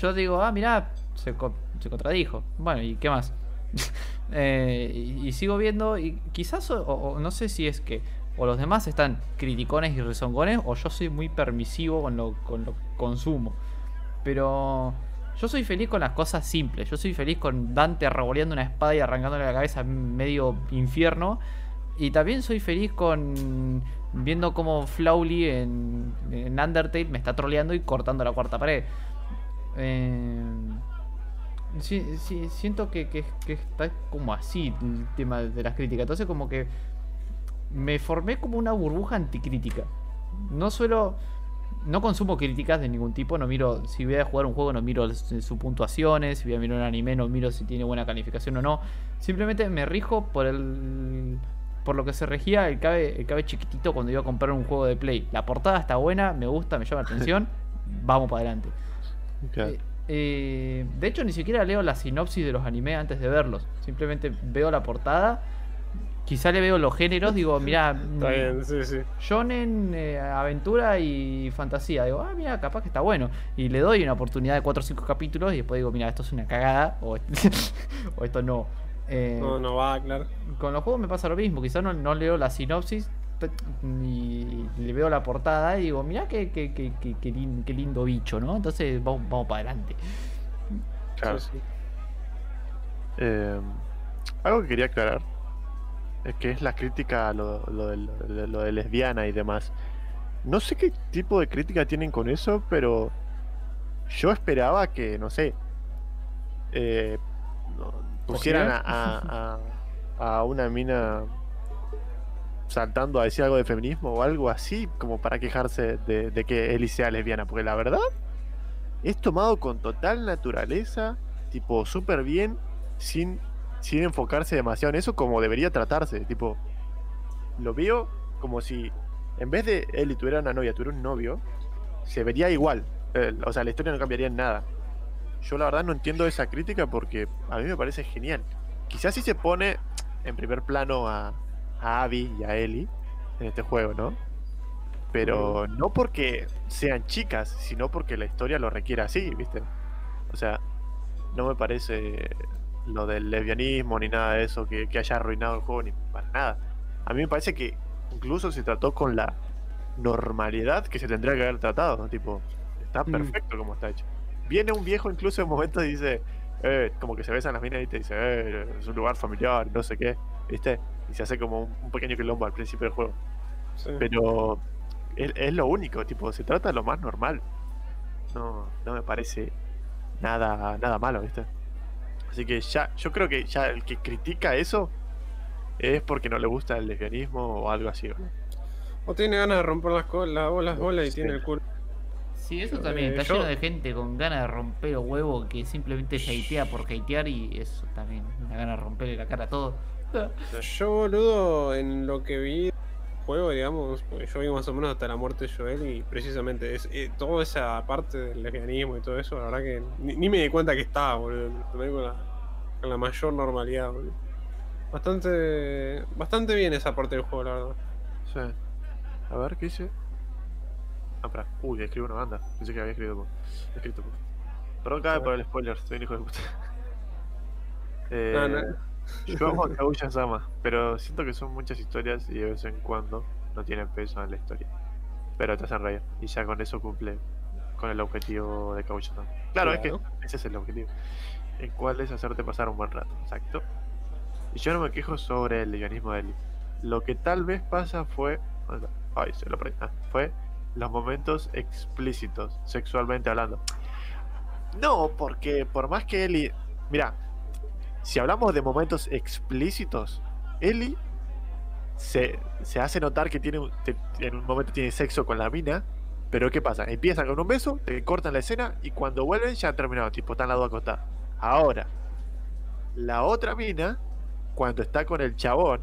yo digo, ah, mirá, se, co- se contradijo. Bueno, ¿y qué más? [laughs] Eh, y, y sigo viendo, y quizás, o, o no sé si es que O los demás están criticones y rezongones, o yo soy muy permisivo con lo, con lo que consumo. Pero yo soy feliz con las cosas simples. Yo soy feliz con Dante arraboleando una espada y arrancándole la cabeza medio infierno. Y también soy feliz con viendo cómo Flawly en, en Undertale me está troleando y cortando la cuarta pared. Eh, siento que- que está como así el tema de las críticas. Entonces como que me formé como una burbuja anticrítica. No suelo... No consumo críticas de ningún tipo, no miro, si voy a jugar un juego no miro sus puntuaciones, si voy a mirar un anime no miro si tiene buena calificación o no. Simplemente me rijo por el por lo que se regía el cabe, el cabe chiquitito cuando iba a comprar un juego de Play. La portada está buena, me gusta, me llama la atención, [laughs] vamos para adelante. Eh, eh, de hecho, ni siquiera leo la sinopsis de los animes antes de verlos. Simplemente veo la portada. Quizá le veo los géneros, digo, mira, [laughs] Está bien, sí, sí. shonen, eh, aventura y fantasía. Digo, ah, mira, capaz que está bueno. Y le doy una oportunidad de 4 o 5 capítulos y después digo, mira, esto es una cagada o, [laughs] o esto no. Eh, No, no va, claro. con los juegos me pasa lo mismo. Quizá no, no leo la sinopsis y le veo la portada y digo, mira qué, qué, qué, qué- qué lin- qué lindo bicho, ¿no? Entonces vamos, vamos para adelante. Claro. Sí, sí. Eh, algo que quería aclarar que es la crítica a lo, lo de, lo de- lo de lesbiana y demás. No sé qué tipo de crítica tienen con eso, pero yo esperaba que, no sé, eh, pusieran a, a- a- a una mina saltando a decir algo de feminismo o algo así, como para quejarse de, de que Ellie sea lesbiana, porque la verdad es tomado con total naturaleza, tipo súper bien, sin, sin enfocarse demasiado en eso como debería tratarse. Tipo, lo veo como si en vez de Ellie tuviera una novia, tuviera un novio, se vería igual. Eh, o sea, la historia no cambiaría en nada. Yo la verdad no entiendo esa crítica porque a mí me parece genial. Quizás si se pone en primer plano a, a Abby y a Ellie en este juego, ¿no? Pero no porque sean chicas, sino porque la historia lo requiere así, ¿viste? O sea, no me parece lo del lesbianismo ni nada de eso que, que haya arruinado el juego ni para nada. A mí me parece que incluso se trató con la normalidad que se tendría que haber tratado, ¿no? Tipo, está Mm. perfecto como está hecho. Viene un viejo incluso en momentos y dice, eh, como que se besan las minas y te dice, eh, es un lugar familiar, no sé qué, ¿viste? Y se hace como un, un pequeño quilombo al principio del juego. sí. Pero es, es lo único, tipo, se trata de lo más normal. No, no me parece nada, nada malo, ¿viste? Así que ya, yo creo que ya el que critica eso es porque no le gusta el lesbianismo o algo así, ¿no? O tiene ganas de romper las, bolas bolas y Sí. tiene el culo. Sí, eso Eh, también. Está yo- lleno de gente con ganas de romper los huevos que simplemente hatea por hatear y eso también. Una gana de romperle la cara a todo. Yo, boludo, en lo que vi juego, digamos, porque yo vi más o menos hasta la muerte de Joel y precisamente es, eh, toda esa parte del lesbianismo y todo eso, la verdad que ni, ni me di cuenta que estaba, boludo. Con la, con la mayor normalidad, boludo. Bastante, bastante bien esa parte del juego, la verdad. Sí. A ver, ¿qué hice? Ah, pará. Uy, escribo una banda. Pensé que había escrito. po- escrito po. Perdón, cabe por el spoiler, soy un hijo de puta. Eh, No, no. Yo amo a Kaguya-sama, pero siento que son muchas historias y de vez en cuando no tienen peso en la historia. Pero te hacen reír y ya con eso cumple con el objetivo de Kaguya-sama. Claro, es que ese es el objetivo. El cual es hacerte pasar un buen rato, exacto. Y yo no me quejo sobre el lesbianismo de Ellie. Lo que tal vez pasa fue. Ay, se lo perdí. Ah, fue los momentos explícitos, sexualmente hablando. No, porque por más que Ellie. Mira, si hablamos de momentos explícitos, Ellie se, se hace notar que tiene en un momento tiene sexo con la mina. Pero ¿qué pasa? Empiezan con un beso, te cortan la escena y cuando vuelven ya han terminado, tipo, están las dos acostadas. Ahora, la otra mina, cuando está con el chabón,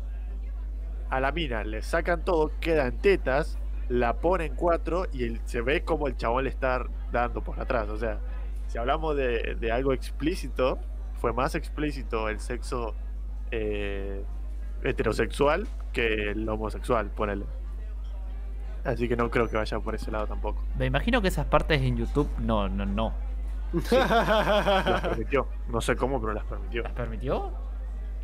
a la mina le sacan todo, quedan tetas, la ponen cuatro y se ve como el chabón le está dando por atrás. O sea, si hablamos de, de algo explícito, fue más explícito el sexo eh, heterosexual que el homosexual, ponele. Así que no creo que vaya por ese lado tampoco. Me imagino que esas partes en YouTube no, no, no. Las permitió. No sé cómo, pero las permitió. ¿Las permitió?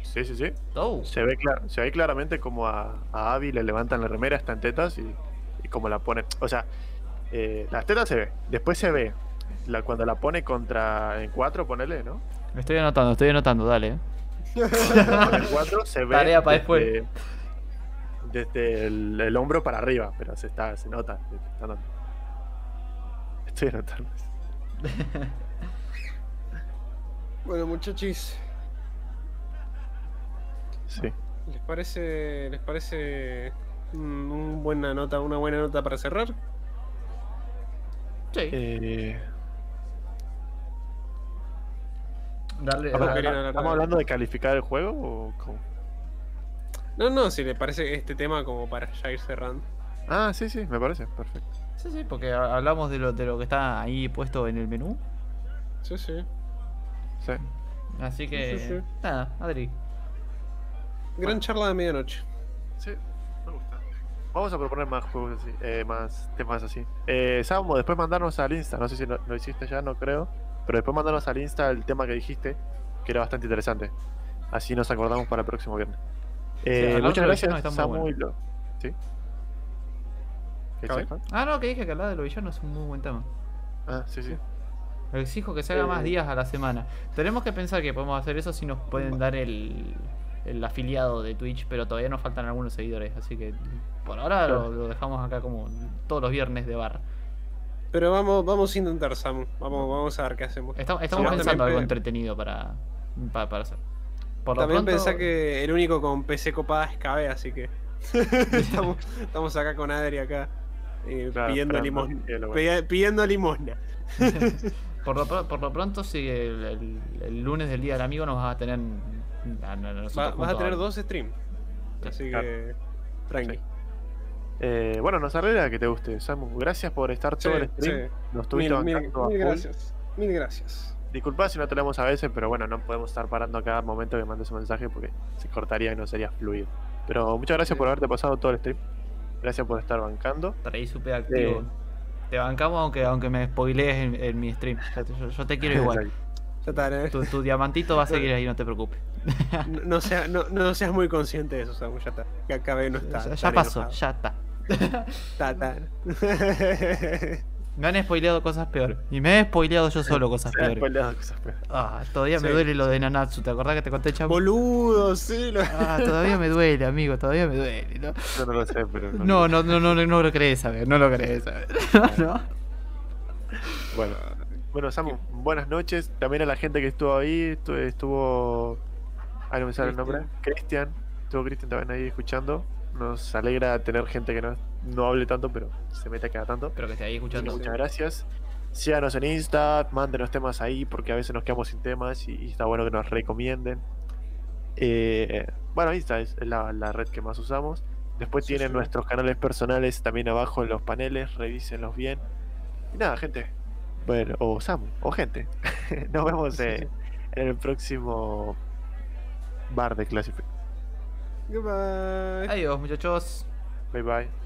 Sí, sí, sí. Oh, Se ve, se ve claramente como a, a Abby le levantan la remera, está en tetas y, y como la pone. O sea, eh, las tetas se ve. Después se ve la, cuando la pone contra en 4, ponele, ¿no? Me estoy anotando, estoy anotando, dale. el 4 se ve. Tarea pa' desde- después. Desde el, el hombro para arriba, pero se, está, se nota. se está notando. Estoy anotando. [laughs] Bueno, muchachos, Sí. ¿les parece, les parece un buena nota, una buena nota para cerrar? Sí. Eh, Darle, ¿Estamos hablando de calificar el juego o cómo? No, no, si le parece este tema como para ya ir cerrando. Ah, sí, sí, me parece. Perfecto. Sí, sí, porque ha- hablamos de lo, de lo que está ahí puesto en el menú. Sí, sí. Sí. Así que. Sí, sí, sí. Nada, Adri. Gran charla de medianoche. Sí, me gusta. Vamos a proponer más juegos así, eh, más temas así. Eh, Samo, después mandarnos al Insta, no sé si lo, lo hiciste ya, no creo, pero después mandarnos al Insta el tema que dijiste, que era bastante interesante. Así nos acordamos para el próximo viernes. Eh, muchas gracias, villanos está muy Samu bueno. y lo... ¿Sí? Ah, no, que dije que hablar de los villanos es un muy buen tema. Ah, sí, sí. Exijo que se haga más Eh. días a la semana. Tenemos que pensar que podemos hacer eso si nos pueden dar el, el afiliado de Twitch, pero todavía nos faltan algunos seguidores, así que por ahora lo, lo dejamos acá como todos los viernes de bar. Pero vamos, vamos a intentar, Samu. Vamos, vamos a ver qué hacemos. Estamos, estamos Sí, pensando algo entretenido para, para, para hacer. Por También pronto, pensá que el único con PC copada es KB, así que [laughs] estamos, estamos acá con Adri acá eh, Claro, pidiendo, limosna, bueno. Pidi- pidiendo limosna. [laughs] por, lo, por lo pronto, si el, el- el lunes del Día del Amigo nos vas a tener a, a nosotros Va- vas a tener dos streams. Así Claro. que tranqui. Sí. Eh, bueno, nos alegra que te guste, Samu. Gracias por estar todo el stream. sí. Nos Mil, estuviste mil- mil full. gracias. Mil gracias. Disculpa si no te leemos a veces, pero bueno, no podemos estar parando a cada momento que mandes un mensaje porque se cortaría y no sería fluido. Pero muchas gracias Sí. por haberte pasado todo el stream. Gracias por estar bancando. Estar ahí súper activo. Eh. Te bancamos aunque, aunque me spoilees en, en mi stream. Yo, yo te quiero igual. Ya está, ¿eh? Tu, tu diamantito va a seguir ahí, no te preocupes. No, no sea- no- no seas muy consciente de eso, Samu. Ya está. Que KB no está. ya pasó, enojado. ya está. Está. [laughs] Me han spoileado cosas peores. Y me he spoileado yo solo cosas Se peores. spoileado cosas peores. Ah, todavía me duele lo de Nanatsu. ¿Te acordás que te conté, chavo? Boludo, sí. Lo... Ah, todavía me duele, amigo, todavía me duele. No, Yo no lo sé, pero. no, no, no, no, no lo crees saber, no lo crees saber. [laughs] No, no. Bueno, bueno, Samu, buenas noches. También a la gente que estuvo ahí. estu- Estuvo. Ah, no me sale el nombre. Cristian. Estuvo Cristian también ahí escuchando. Nos alegra tener gente que no, no hable tanto, pero se mete cada tanto. Espero que esté ahí escuchando. muchas gracias. Síganos en Insta, mándenos temas ahí porque a veces nos quedamos sin temas y, y está bueno que nos recomienden. Eh, bueno, Insta es la, la red que más usamos. Después Sí, tienen sí. nuestros canales personales también abajo en los paneles, revísenlos bien. Y nada, gente. Bueno, o Samu, o gente. [laughs] Nos vemos eh, en el próximo bar de Classific. Goodbye. Adiós, muchachos. Bye bye.